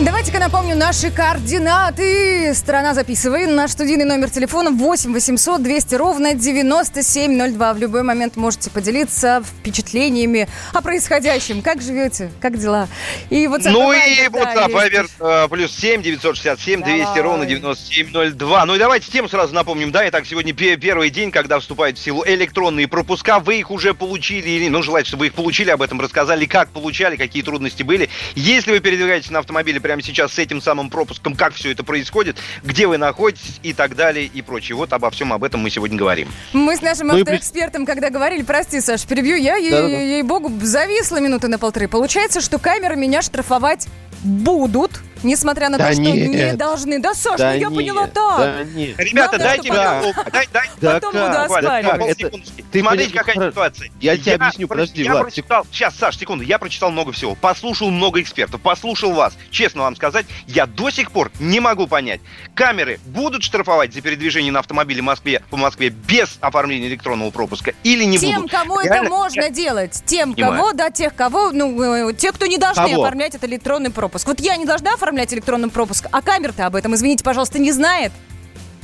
Давайте-ка напомню наши координаты. Страна, записывай. Наш студийный номер телефона 8 800 200 ровно 9702. В любой момент можете поделиться впечатлениями о происходящем. Как живете? Как дела? И вот Ну и WhatsApp, Viber, э, плюс 7 967 200 ровно 9702. Ну и давайте тему сразу напомним. Да, итак, сегодня пе- первый день, когда вступают в силу электронные пропуска. Вы их уже получили или, ну, желательно, чтобы вы их получили, об этом рассказали, как получали, какие трудности были. Если вы передвигаетесь на автомобиле прямо сейчас с этим самым пропуском, как все это происходит, где вы находитесь и так далее и прочее. Вот обо всем об этом мы сегодня говорим. Мы с нашим Ну автоэкспертом, когда говорили, прости, Саш, перебью, я, ей- Да-да-да. ей-богу, зависла минуты на полторы. Получается, что камеры меня штрафовать будут, несмотря на Да то, что нет. не должны. Да, Саш, Да ну я нет, поняла так. да нет. Ребята, Надо, дайте чтобы мне потом- слово. Дай- дай- Да Потом как? буду Да оспаривать. Это- ты Смотрите, какая ситуация. Я тебе объясню, про- подожди, я Влад, прочитал, сейчас, Саш, секунду, я прочитал много всего, послушал много экспертов, послушал вас. Честно вам сказать, я до сих пор не могу понять, камеры будут штрафовать за передвижение на автомобиле в Москве, по Москве без оформления электронного пропуска или не Тем, будут? кому это Реально, можно я- делать. Тем, Понимаю. кого, да, тех, кого, ну, э, те, кто не должны Кого? оформлять этот электронный пропуск. Вот я не должна оформлять электронный пропуск, а камера-то об этом, извините, пожалуйста, не знает.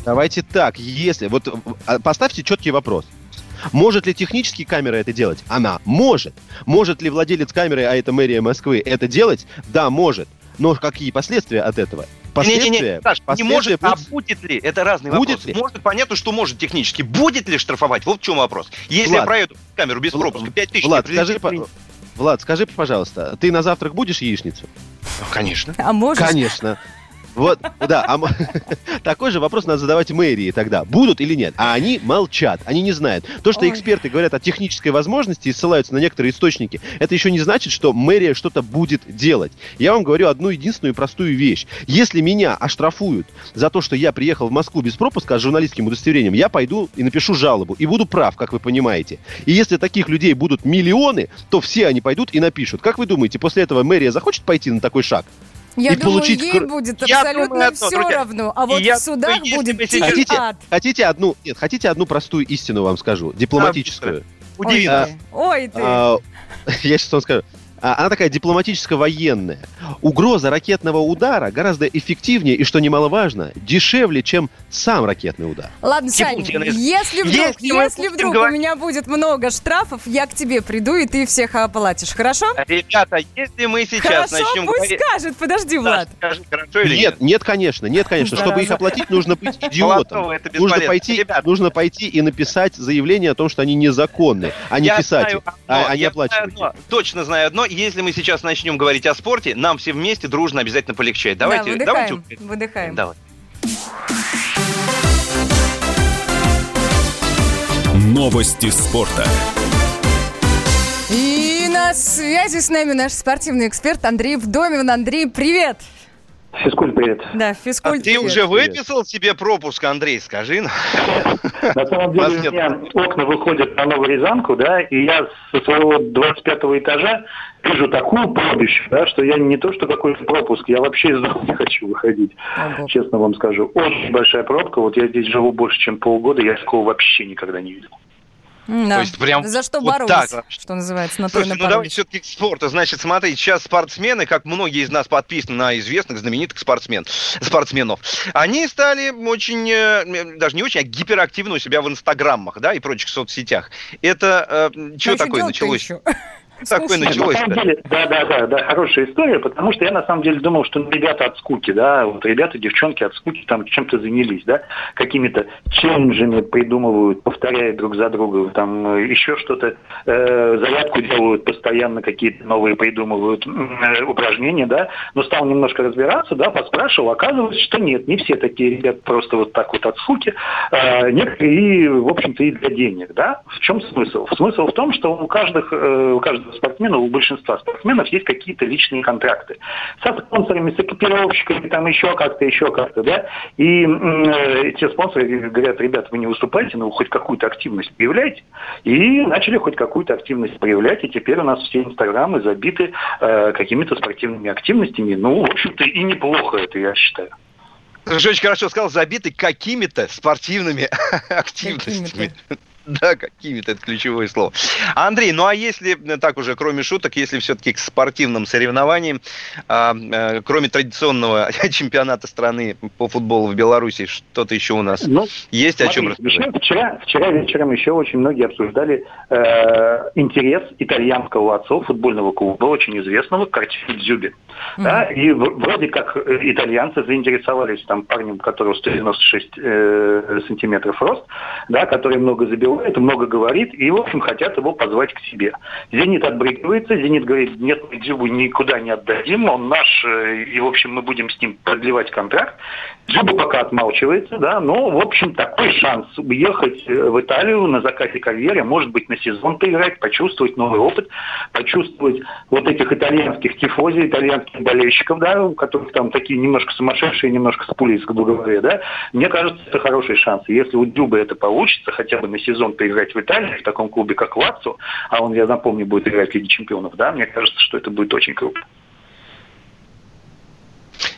Давайте так, если... Вот а, поставьте четкий вопрос. Может ли технически камера это делать? Она может. Может ли владелец камеры, а это мэрия Москвы, это делать? Да, может. Но какие последствия от этого? Последствия, Не-не-не, Саш, не последствия может, а будут- будет ли? Это разный Будет вопрос. ли? Может, понятно, что может технически. Будет ли штрафовать? Вот в чем вопрос. Если Влад, я проеду камеру без пропуска, 5 тысяч... Влад, скажи, по- Влад, скажи, пожалуйста, ты на завтрак будешь яичницу? Конечно. А можешь? Конечно. Вот, да, а такой же вопрос надо задавать мэрии тогда. Будут или нет? А они молчат, они не знают. То, что Ой. эксперты говорят о технической возможности и ссылаются на некоторые источники, это еще не значит, что мэрия что-то будет делать. Я вам говорю одну единственную простую вещь. Если меня оштрафуют за то, что я приехал в Москву без пропуска с журналистским удостоверением, я пойду и напишу жалобу. И буду прав, как вы понимаете. И если таких людей будут миллионы, то все они пойдут и напишут. Как вы думаете, после этого мэрия захочет пойти на такой шаг? Я И думаю, получить ей будет Я абсолютно думаю одно, все друзья. равно. А вот Я в судах если будет Хотите, ад. хотите одну, нет, хотите одну простую истину вам скажу, дипломатическую. Удиви А, нас. Ой ты. а, я сейчас вам скажу. А, Она такая дипломатическо-военная. Угроза ракетного удара гораздо эффективнее и, что немаловажно, дешевле, чем сам ракетный удар. Ладно, Сань, если вдруг, Если если вдруг у меня будет много штрафов, я к тебе приду, и ты всех оплатишь, хорошо? Ребята, если мы сейчас Хорошо, начнем пусть говорить... скажет, подожди, Влад. скажи, хорошо или Нет, нет, конечно, нет, конечно. Чтобы их Зараза. оплатить, нужно быть идиотом. Молодцова, это Нужно пойти, Ребята. нужно пойти и написать заявление о том, что они незаконны, а не Я писать, знаю одно, а, а не оплачивать. точно знаю одно. Если мы сейчас начнем говорить о спорте, нам все вместе дружно обязательно полегчает. Давайте, да, давайте. выдыхаем, выдыхаем. Давай. Новости спорта. И на связи с нами наш спортивный эксперт Андрей Вдовин. Андрей, привет! Физкульт, привет. Да, А физкульт. ты привет. уже выписал себе пропуск, Андрей, скажи. нам. На самом деле у меня окна выходят на Новую Рязанку, да, и я со своего 25 этажа вижу такую пробищу, да, что я не то, что какой-то пропуск, я вообще из дома не хочу выходить, Ого. честно вам скажу. Очень большая пробка, вот я здесь живу больше, чем полгода, я такого вообще никогда не видел. Да. То есть прям За что вот боролись, так что называется, на Слушайте, ну давайте все-таки к спорту. Значит, смотрите, сейчас спортсмены, как многие из нас подписаны на известных, знаменитых спортсмен, спортсменов, они стали очень, э, даже не очень, а гиперактивны у себя в инстаграмах, да, и прочих соцсетях. Это что А такое началось? Такое Нет, на самом началось-то? деле, да, да, да, да, хорошая история, потому что я на самом деле думал, что ну, ребята от скуки, да, вот ребята, девчонки от скуки там чем-то занялись, да, какими-то челленджами придумывают, повторяют друг за другом, там э, еще что-то, э, зарядку делают постоянно, какие-то новые придумывают э, упражнения, да, но стал немножко разбираться, да, поспрашивал, оказывается, что нет, не все такие ребята просто вот так вот от скуки, э, некоторые и, в общем-то, и для денег, да. В чем смысл? Смысл в том, что у каждых, э, у каждого спортсмена, у большинства спортсменов есть какие-то личные контракты со спонсорами, с экипировщиками, там еще как-то, еще как-то, да. И э, те спонсоры говорят, ребят, вы не выступаете, но вы хоть какую-то активность проявляете. И начали хоть какую-то активность проявлять, и теперь у нас все инстаграмы забиты э, какими-то спортивными активностями. Ну, в общем-то, и неплохо это, я считаю. Ты очень хорошо сказал, забиты какими-то спортивными активностями. Да, какими-то, это ключевое слово. Андрей, ну а если, э, так уже, кроме шуток, если все-таки к спортивным соревнованиям, а, э, кроме традиционного чемпионата страны по футболу в Беларуси, что-то еще у нас Ну, есть о чем рассказать? Вчера, вчера вечером еще очень многие обсуждали э, интерес итальянского отцов футбольного клуба, очень известного, к Артему Дзюбе. Да, и в- вроде как э, итальянцы заинтересовались там парнем, у которого 196 э, сантиметров рост, да, который много забивает, много говорит, и, в общем, хотят его позвать к себе. «Зенит» отбрыкивается, «Зенит» говорит, нет, мы Дзюбу никуда не отдадим, он наш, э, и, в общем, мы будем с ним продлевать контракт. Дзюба пока отмалчивается, да, но, в общем, такой шанс уехать э, в Италию на закате карьеры, может быть, на сезон поиграть, почувствовать новый опыт, почувствовать вот этих итальянских тифози, итальянских болельщиков, да, у которых там такие немножко сумасшедшие, немножко с пулей, грубо говоря, да. Мне кажется, это хороший шанс. Если у Дзюбы это получится, хотя бы на сезон поиграть в Италии, в таком клубе, как Лацо, а он, я напомню, будет играть в Лиге Чемпионов, да, мне кажется, что это будет очень круто.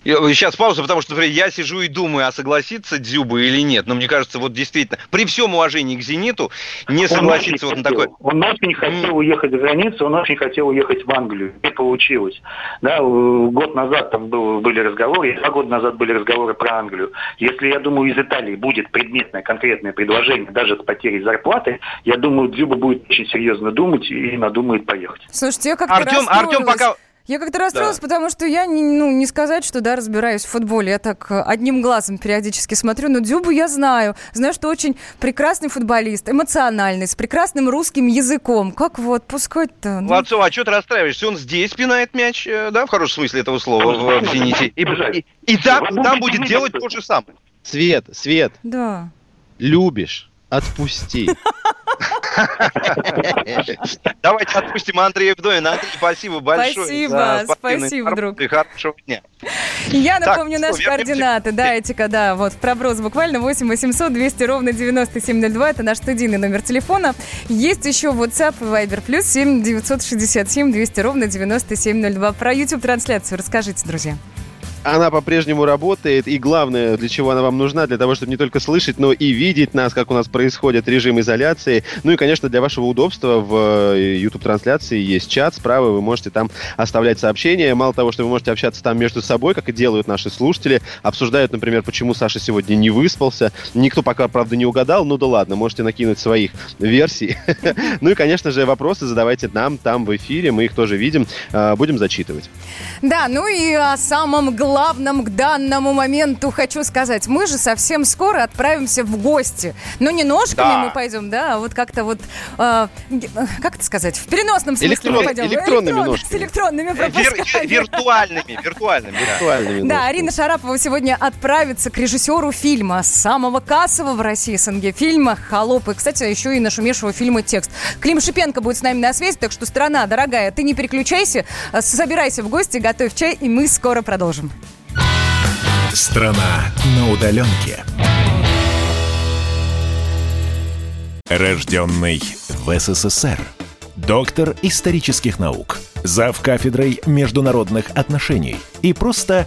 Я- Сейчас пауза, потому что, например, я сижу и думаю, а согласится Дзюба или нет. Но мне кажется, вот действительно, при всем уважении к «Зениту», не Он согласиться вот на такой... Он очень хотел уехать за границу, он очень хотел уехать в Англию. Не получилось. Да, э, год назад там был- были разговоры, два года назад были разговоры про Англию. Если, я думаю, из Италии будет предметное, конкретное предложение, даже с потерей зарплаты, я думаю, Дзюба будет очень серьезно думать и надумает поехать. Слушайте, я как-то Артем- Артем пока- Я как-то расстроилась, Да. потому что я, не, ну, не сказать, что, да, разбираюсь в футболе. Я так э, одним глазом периодически смотрю, но Дзюбу я знаю. Знаю, что очень прекрасный футболист, эмоциональный, с прекрасным русским языком. Как вот, пускать-то? Ну, Лацо, а что ты расстраиваешься? Он здесь пинает мяч, э, да, в хорошем смысле этого слова, в, в «Зените». И, и- и там, там будет делать то же самое. Свет, Свет, Да. любишь, отпусти. Давайте отпустим Андрея Вдовина. Андрей, спасибо большое Спасибо, спасибо, друг. и Хорошего дня. Я Так, напомню что, наши координаты. Да, этика, да, вот в проброс буквально 8 800 200 ровно 9702. Это наш студийный номер телефона. Есть еще WhatsApp и Viber. Плюс 7 967 200 ровно 9702. Про YouTube-трансляцию расскажите, друзья. Она по-прежнему работает, и главное, для чего она вам нужна, для того, чтобы не только слышать, но и видеть нас, как у нас происходит режим изоляции. Ну и, конечно, для вашего удобства в э, YouTube-трансляции есть чат справа, вы можете там оставлять сообщения. Мало того, что вы можете общаться там между собой, как и делают наши слушатели, обсуждают, например, почему Саша сегодня не выспался. Никто пока, правда, не угадал, ну да ладно, можете накинуть своих версий. Ну и, конечно же, вопросы задавайте нам там в эфире, мы их тоже видим, э, будем зачитывать. Да, ну и о самом главном к данному моменту хочу сказать. Мы же совсем скоро отправимся в гости. Но не ножками Да. мы пойдем, да, а вот как-то вот, э, г- э, как это сказать, в переносном смысле Электрон- мы пойдем. электронными Электрон- ножками. С электронными Вир- пропусками. виртуальными, виртуальными. да. Виртуальными Да. Арина Шарапова сегодня отправится к режиссеру фильма, самого кассового в России СНГ фильма «Холоп». И, кстати, еще и нашумевшего фильма «Текст». Клим Шипенко будет с нами на связи, так что, страна дорогая, ты не переключайся, а собирайся в гости, готовь чай, и мы скоро продолжим. Страна на удаленке. Рожденный в СССР. Доктор исторических наук. Зав кафедрой международных отношений. И просто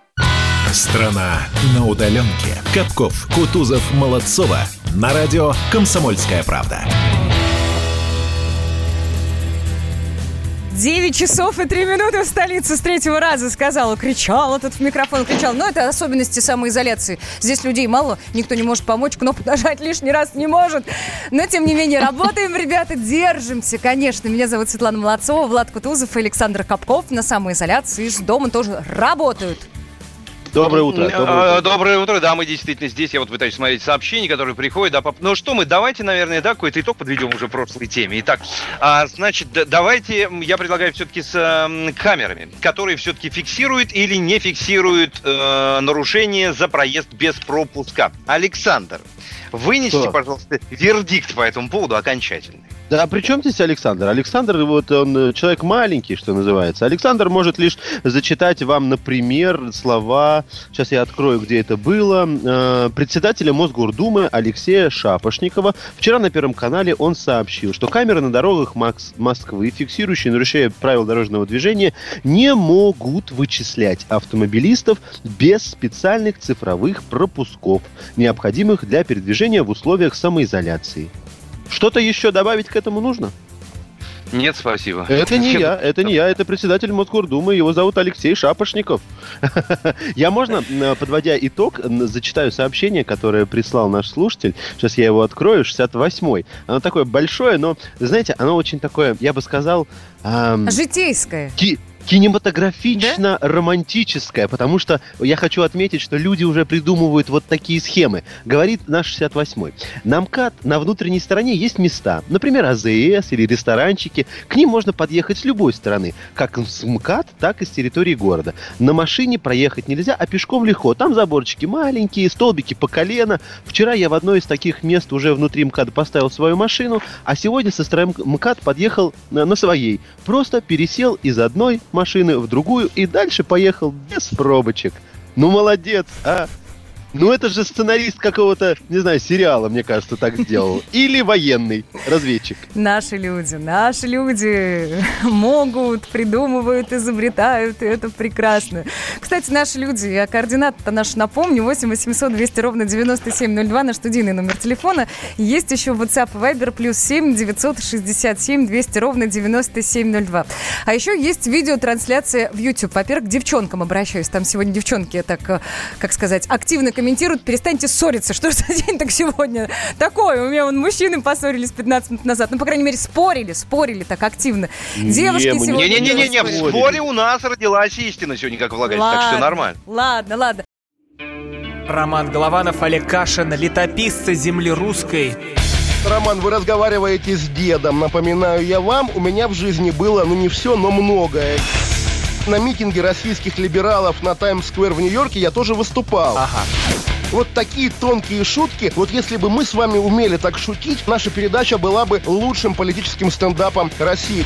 Страна на удаленке. Капков, Кутузов, Молодцова. На радио «Комсомольская правда». 9 часов и 3 минуты в столице с третьего раза сказала, кричала тут в микрофон, кричала. Но это особенности самоизоляции. Здесь людей мало, никто не может помочь, кнопку нажать лишний раз не может. Но, тем не менее, работаем, ребята, держимся, конечно. Меня зовут Светлана Молодцова, Влад Кутузов и Александр Капков на самоизоляции из дома тоже работают. Доброе утро. Доброе утро. А, Доброе утро, да, мы действительно здесь. Я вот пытаюсь смотреть сообщения, которые приходят. Да, поп- ну что мы, давайте, наверное, да, какой-то итог подведем уже прошлой теме. Итак, а, значит, давайте, я предлагаю все-таки с эм, камерами, которые все-таки фиксируют или не фиксируют э, нарушение за проезд без пропуска. Александр, вынесите, Что? пожалуйста, вердикт по этому поводу окончательный. Да, а при чем здесь Александр? Александр, вот он э, человек маленький, что называется. Александр может лишь зачитать вам, например, слова, сейчас я открою, где это было, э, председателя Мосгордумы Алексея Шапошникова. Вчера на Первом канале он сообщил, что камеры на дорогах Макс- Москвы, фиксирующие нарушения правил дорожного движения, не могут вычислять автомобилистов без специальных цифровых пропусков, необходимых для передвижения в условиях самоизоляции. Что-то еще добавить к этому нужно? Нет, спасибо. Это не я, это не я, это председатель Мосгордумы, его зовут Алексей Шапошников. Я можно, м, подводя итог, зачитаю сообщение, которое прислал наш слушатель. Сейчас я его открою, 68-й. Оно такое большое, но, знаете, оно очень такое, я бы сказал... Житейское. Ки- кинематографично-романтическое, потому что я хочу отметить, что люди уже придумывают вот такие схемы. Говорит наш 68-й. На МКАД на внутренней стороне есть места, например, АЗС или ресторанчики. К ним можно подъехать с любой стороны, как с МКАД, так и с территории города. На машине проехать нельзя, а пешком легко. Там заборчики маленькие, столбики по колено. Вчера я в одно из таких мест уже внутри МКАДа поставил свою машину, а сегодня со стороны МКАД подъехал на, на своей. Просто пересел из одной машины в другую и дальше поехал без пробочек. Ну, молодец, а? Ну, это же сценарист какого-то, не знаю, сериала, мне кажется, так сделал. Или военный разведчик. Наши люди, наши люди могут, придумывают, изобретают, и это прекрасно. Кстати, наши люди, я координаты-то наши напомню, 8 800 200 ровно 9702, наш студийный номер телефона. Есть еще WhatsApp Viber, плюс 7 967 200 ровно 9702. А еще есть видеотрансляция в YouTube. Во-первых, к девчонкам обращаюсь. Там сегодня девчонки так, э, как сказать, активно комментируют. Перестаньте ссориться. Что за день так сегодня? Такое. У меня вон мужчины поссорились 15 минут назад. Ну, по крайней мере, спорили, спорили так активно. Девушки Не, сегодня... Не-не-не, в споре у нас родилась истина сегодня, как влагается, так что нормально. Ладно, ладно. Роман Голованов, Олег Кашин, летописцы земли русской. Роман, вы разговариваете с дедом. Напоминаю я вам, у меня в жизни было, ну не все, но многое. На митинге российских либералов на Таймс-сквер в Нью-Йорке я тоже выступал. Вот такие тонкие шутки, вот если бы мы с вами умели так шутить, наша передача была бы лучшим политическим стендапом России.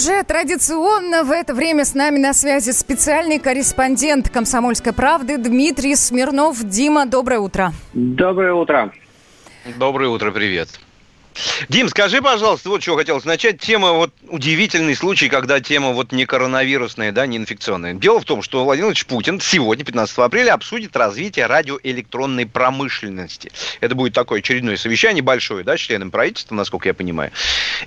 Уже традиционно в это время с нами на связи специальный корреспондент «Комсомольской правды» Дмитрий Смирнов. Дима, доброе утро. Доброе утро. Доброе утро, привет. Дим, скажи, пожалуйста, вот что хотелось начать. Тема, вот удивительный случай, когда тема вот не коронавирусная, да, не инфекционная. Дело в том, что Владимир Владимирович Путин сегодня, 15 апреля, обсудит развитие радиоэлектронной промышленности. Это будет такое очередное совещание большое, да, с членами правительства, насколько я понимаю.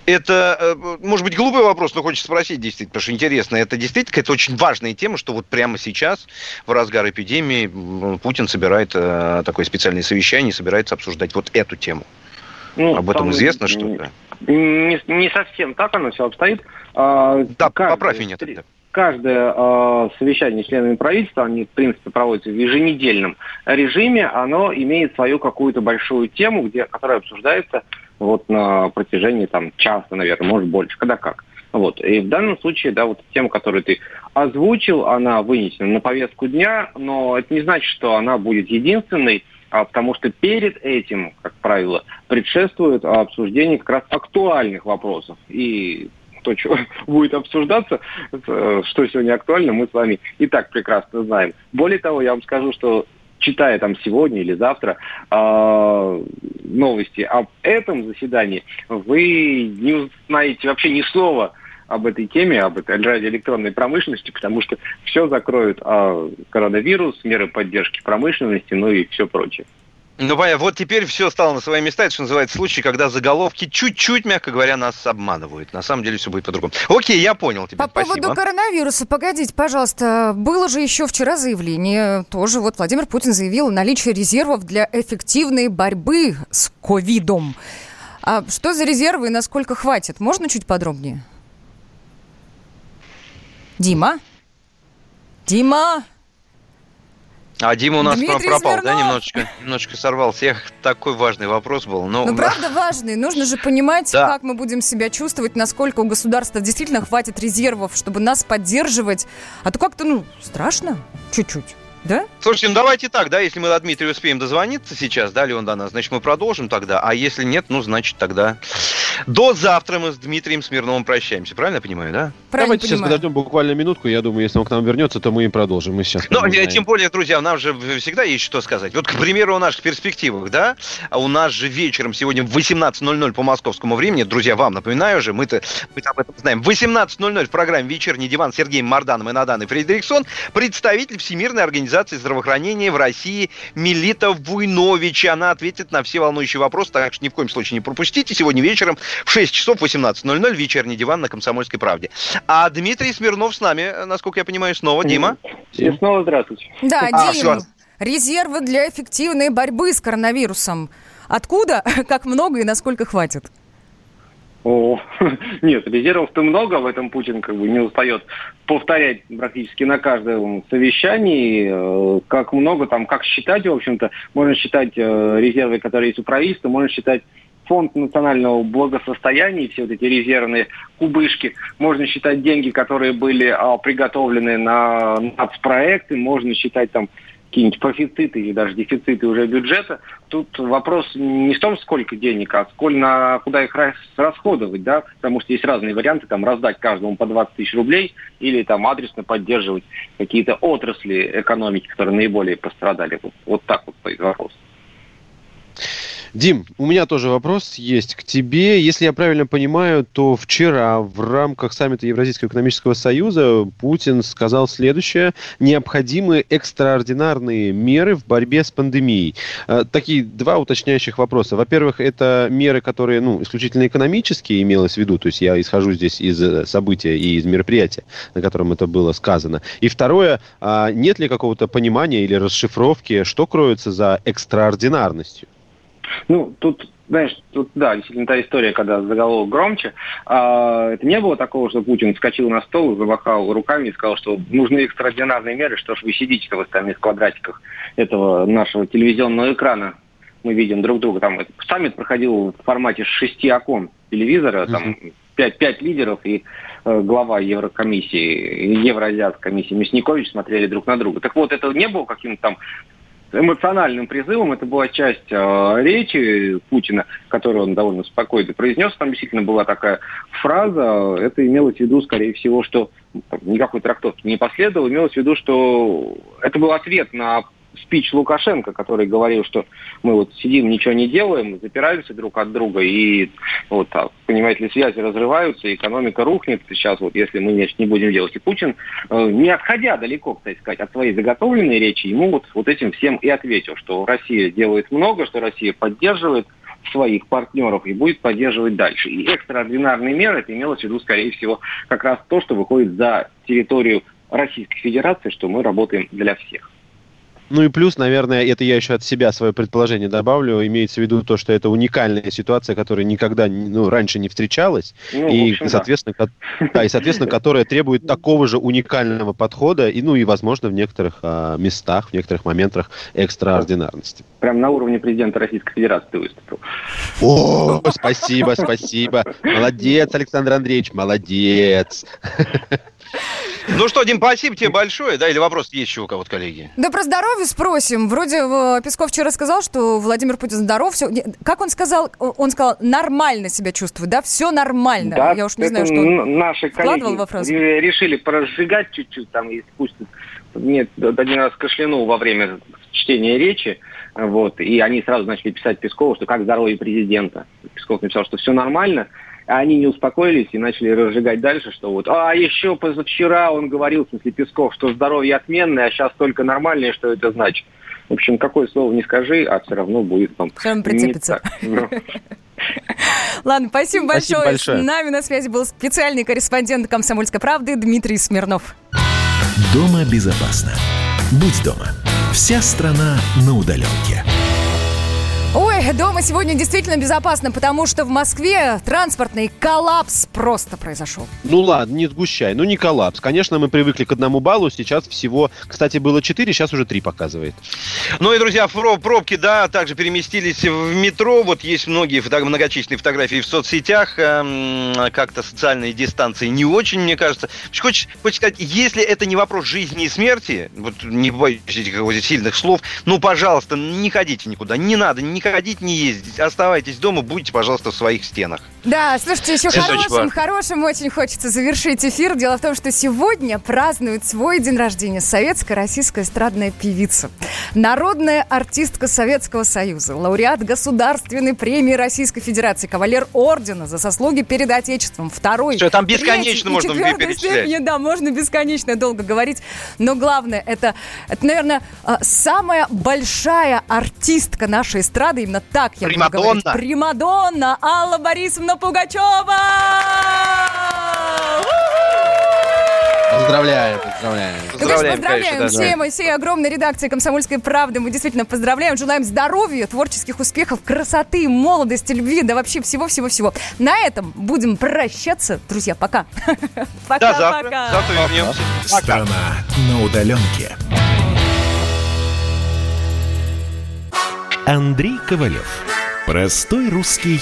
Это, э, может быть, глупый вопрос, но хочется спросить действительно, потому что интересно. Это действительно какая-то очень важная тема, что вот прямо сейчас, в разгар эпидемии, Путин собирает э, такое специальное совещание и собирается обсуждать вот эту тему. Ну, Об этом известно что-то? Не, не совсем так оно все обстоит. А, Да, каждое- поправь меня тогда. Каждое а, совещание с членами правительства, они, в принципе, проводятся в еженедельном режиме, оно имеет свою какую-то большую тему, где, которая обсуждается вот на протяжении там часа, наверное, может больше, когда как. Вот. И в данном случае, да, вот тема, которую ты озвучил, она вынесена на повестку дня, но это не значит, что она будет единственной. А, потому что перед этим, как правило, предшествует обсуждение как раз актуальных вопросов. И то, что будет обсуждаться, э, что сегодня актуально, мы с вами и так прекрасно знаем. Более того, я вам скажу, что читая там сегодня или завтра э, новости об этом заседании, вы не узнаете вообще ни слова об этой теме, об этой радиоэлектронной промышленности, потому что все закроют а, коронавирус, меры поддержки промышленности, ну и все прочее. Ну, понятно. Вот теперь все стало на свои места. Это, что называется, случай, когда заголовки чуть-чуть, мягко говоря, нас обманывают. На самом деле все будет по-другому. Окей, я понял тебя. По Спасибо. поводу коронавируса, погодите, пожалуйста. Было же еще вчера заявление, тоже вот Владимир Путин заявил наличие резервов для эффективной борьбы с ковидом. А что за резервы и насколько хватит? Можно чуть подробнее? Дима? Дима? А Дима у нас Дмитрий пропал, Смирнов. да, немножечко, немножечко сорвал всех. Такой важный вопрос был. Ну, Ну, правда важный. Нужно же понимать, Да. как мы будем себя чувствовать, насколько у государства действительно хватит резервов, чтобы нас поддерживать. А то как-то, ну, страшно чуть-чуть. Да? Слушайте, ну давайте так, да, если мы до Дмитрия успеем дозвониться сейчас, да, Леон до нас, значит, мы продолжим тогда, а если нет, ну, значит, тогда до завтра мы с Дмитрием Смирновым прощаемся, правильно я понимаю, да? Давайте сейчас подождем буквально минутку. Я думаю, если он к нам вернется, то мы и продолжим. Мы сейчас. Ну, тем более, друзья, нам же всегда есть что сказать. Вот, к примеру, о наших перспективах, да? А у нас же вечером сегодня в 18.00 по московскому времени, друзья, вам напоминаю же, мы-то мы об этом знаем. В 18.00 в программе «Вечерний диван» с Сергеем Марданом и Наданой Фредериксон представитель Всемирной организации здравоохранения в России Мелита Вуйнович. Она ответит на все волнующие вопросы, так что ни в коем случае не пропустите. Сегодня вечером в 6 часов 18.00 «Вечерний диван» на «Комсомольской правде». А Дмитрий Смирнов с нами, насколько я понимаю, снова. Дима? И снова здравствуйте. Да, А, Дим, резервы для эффективной борьбы с коронавирусом. Откуда, как много и насколько хватит? О, нет, резервов-то много, в этом Путин как бы не устает повторять практически на каждом совещании, э, как много там, как считать, в общем-то, можно считать э, резервы, которые есть у правительства, можно считать фонд национального благосостояния, все вот эти резервные кубышки, можно считать деньги, которые были а, приготовлены на нацпроекты, можно считать там какие-нибудь профициты или даже дефициты уже бюджета. Тут вопрос не в том, сколько денег, а сколь на куда их рас- расходовать, да, потому что есть разные варианты, там раздать каждому по 20 тысяч рублей или там адресно поддерживать какие-то отрасли экономики, которые наиболее пострадали. Вот, вот так вот стоит вопрос. Дим, у меня тоже вопрос есть к тебе. Если я правильно понимаю, то вчера в рамках саммита Евразийского экономического союза Путин сказал следующее. Необходимы экстраординарные меры в борьбе с пандемией. Э, Такие два уточняющих вопроса. Во-первых, это меры, которые ну, исключительно экономические имелось в виду. То есть я исхожу здесь из э, события и из мероприятия, на котором это было сказано. И второе, а нет ли какого-то понимания или расшифровки, что кроется за экстраординарностью? Ну, тут, знаешь, тут, да, действительно та история, когда заголовок громче. А, это не было такого, что Путин вскочил на стол, замахал руками и сказал, что нужны экстраординарные меры, что ж вы сидите в остальных квадратиках этого нашего телевизионного экрана. Мы видим друг друга. Там саммит проходил в формате шести окон телевизора, там пять, пять лидеров и э, глава Еврокомиссии, Евроазиатской комиссии Мясникович смотрели друг на друга. Так вот, это не было каким-то там эмоциональным призывом. Это была часть э, речи Путина, которую он довольно спокойно произнес. Там действительно была такая фраза. Это имелось в виду, скорее всего, что никакой трактовки не последовало. Имелось в виду, что это был ответ на спич Лукашенко, который говорил, что мы вот сидим, ничего не делаем, запираемся друг от друга, и вот, а, понимаете ли, связи разрываются, экономика рухнет сейчас, вот, если мы значит, не будем делать. И Путин, э, не отходя далеко, кстати сказать, от своей заготовленной речи, ему вот, вот этим всем и ответил, что Россия делает много, что Россия поддерживает своих партнеров и будет поддерживать дальше. И экстраординарные меры, это имелось в виду, скорее всего, как раз то, что выходит за территорию Российской Федерации, что мы работаем для всех. Ну и плюс, наверное, это я еще от себя свое предположение добавлю, имеется в виду то, что это уникальная ситуация, которая никогда ну, раньше не встречалась, Ну, и, общем, да. соответственно, ко- да, и, соответственно, которая требует такого же уникального подхода, и, ну и, возможно, в некоторых а, местах, в некоторых моментах экстраординарности. Прям на уровне президента Российской Федерации ты выступил. О, спасибо, спасибо. Молодец, Александр Андреевич, молодец. Ну что, Дим, спасибо тебе большое, да, или вопрос есть еще у кого-то, коллеги? Да про здоровье спросим. Вроде э, Песков вчера сказал, что Владимир Путин здоров. Все, как он сказал? Он сказал, нормально себя чувствует, да? Все нормально. Да, Я уж не это знаю, что он наши вкладывал коллеги во фразу. ре- решили поразжигать чуть-чуть там и спустят. Нет, один раз кашлянул во время чтения речи, вот, и они сразу начали писать Пескову, что как здоровье президента. Песков написал, что все нормально, а они не успокоились и начали разжигать дальше, что вот, а еще позавчера он говорил, в смысле Песков, что здоровье отменное, а сейчас только нормальное, что это значит. В общем, какое слово не скажи, а все равно будет там. Все равно прицепится. Ну. Ладно, спасибо, Спасибо большое. большое. С нами на связи был специальный корреспондент «Комсомольской правды» Дмитрий Смирнов. Дома безопасно. Будь дома. Вся страна на удаленке. Ой, дома сегодня действительно безопасно, потому что в Москве транспортный коллапс просто произошел. Ну ладно, не сгущай. Ну не коллапс. Конечно, мы привыкли к одному баллу. Сейчас всего, кстати, было 4, сейчас уже 3 показывает. Ну и, друзья, про- пробки, да, также переместились в метро. Вот есть многие фото- многочисленные фотографии в соцсетях. Эм, Как-то социальные дистанции не очень, мне кажется. Хочешь, хочешь сказать, если это не вопрос жизни и смерти, вот не боюсь этих сильных слов, ну, пожалуйста, не ходите никуда. Не надо не ходить, не ездить. Оставайтесь дома, будьте, пожалуйста, в своих стенах. Да, слушайте, еще хорошим, хорошим очень хочется завершить эфир. Дело в том, что сегодня празднует свой день рождения советская российская эстрадная певица, народная артистка Советского Союза, лауреат Государственной премии Российской Федерации, кавалер ордена за заслуги перед Отечеством, второй, Что, там третий бесконечно и можно перечислять. да, можно бесконечно долго говорить, но главное, это, это наверное, а, самая большая артистка нашей эстрады, именно так я буду говорить. Примадонна. Примадонна Алла Борисовна Пугачева! Поздравляем, поздравляем. Ну, конечно, поздравляем всем, всей огромной редакции «Комсомольской правды». Мы действительно поздравляем, желаем здоровья, творческих успехов, красоты, молодости, любви, да вообще всего-всего-всего. На этом будем прощаться. Друзья, пока. Пока-пока. Завтра вернемся. Страна на удаленке. Андрей Ковалев. Простой русский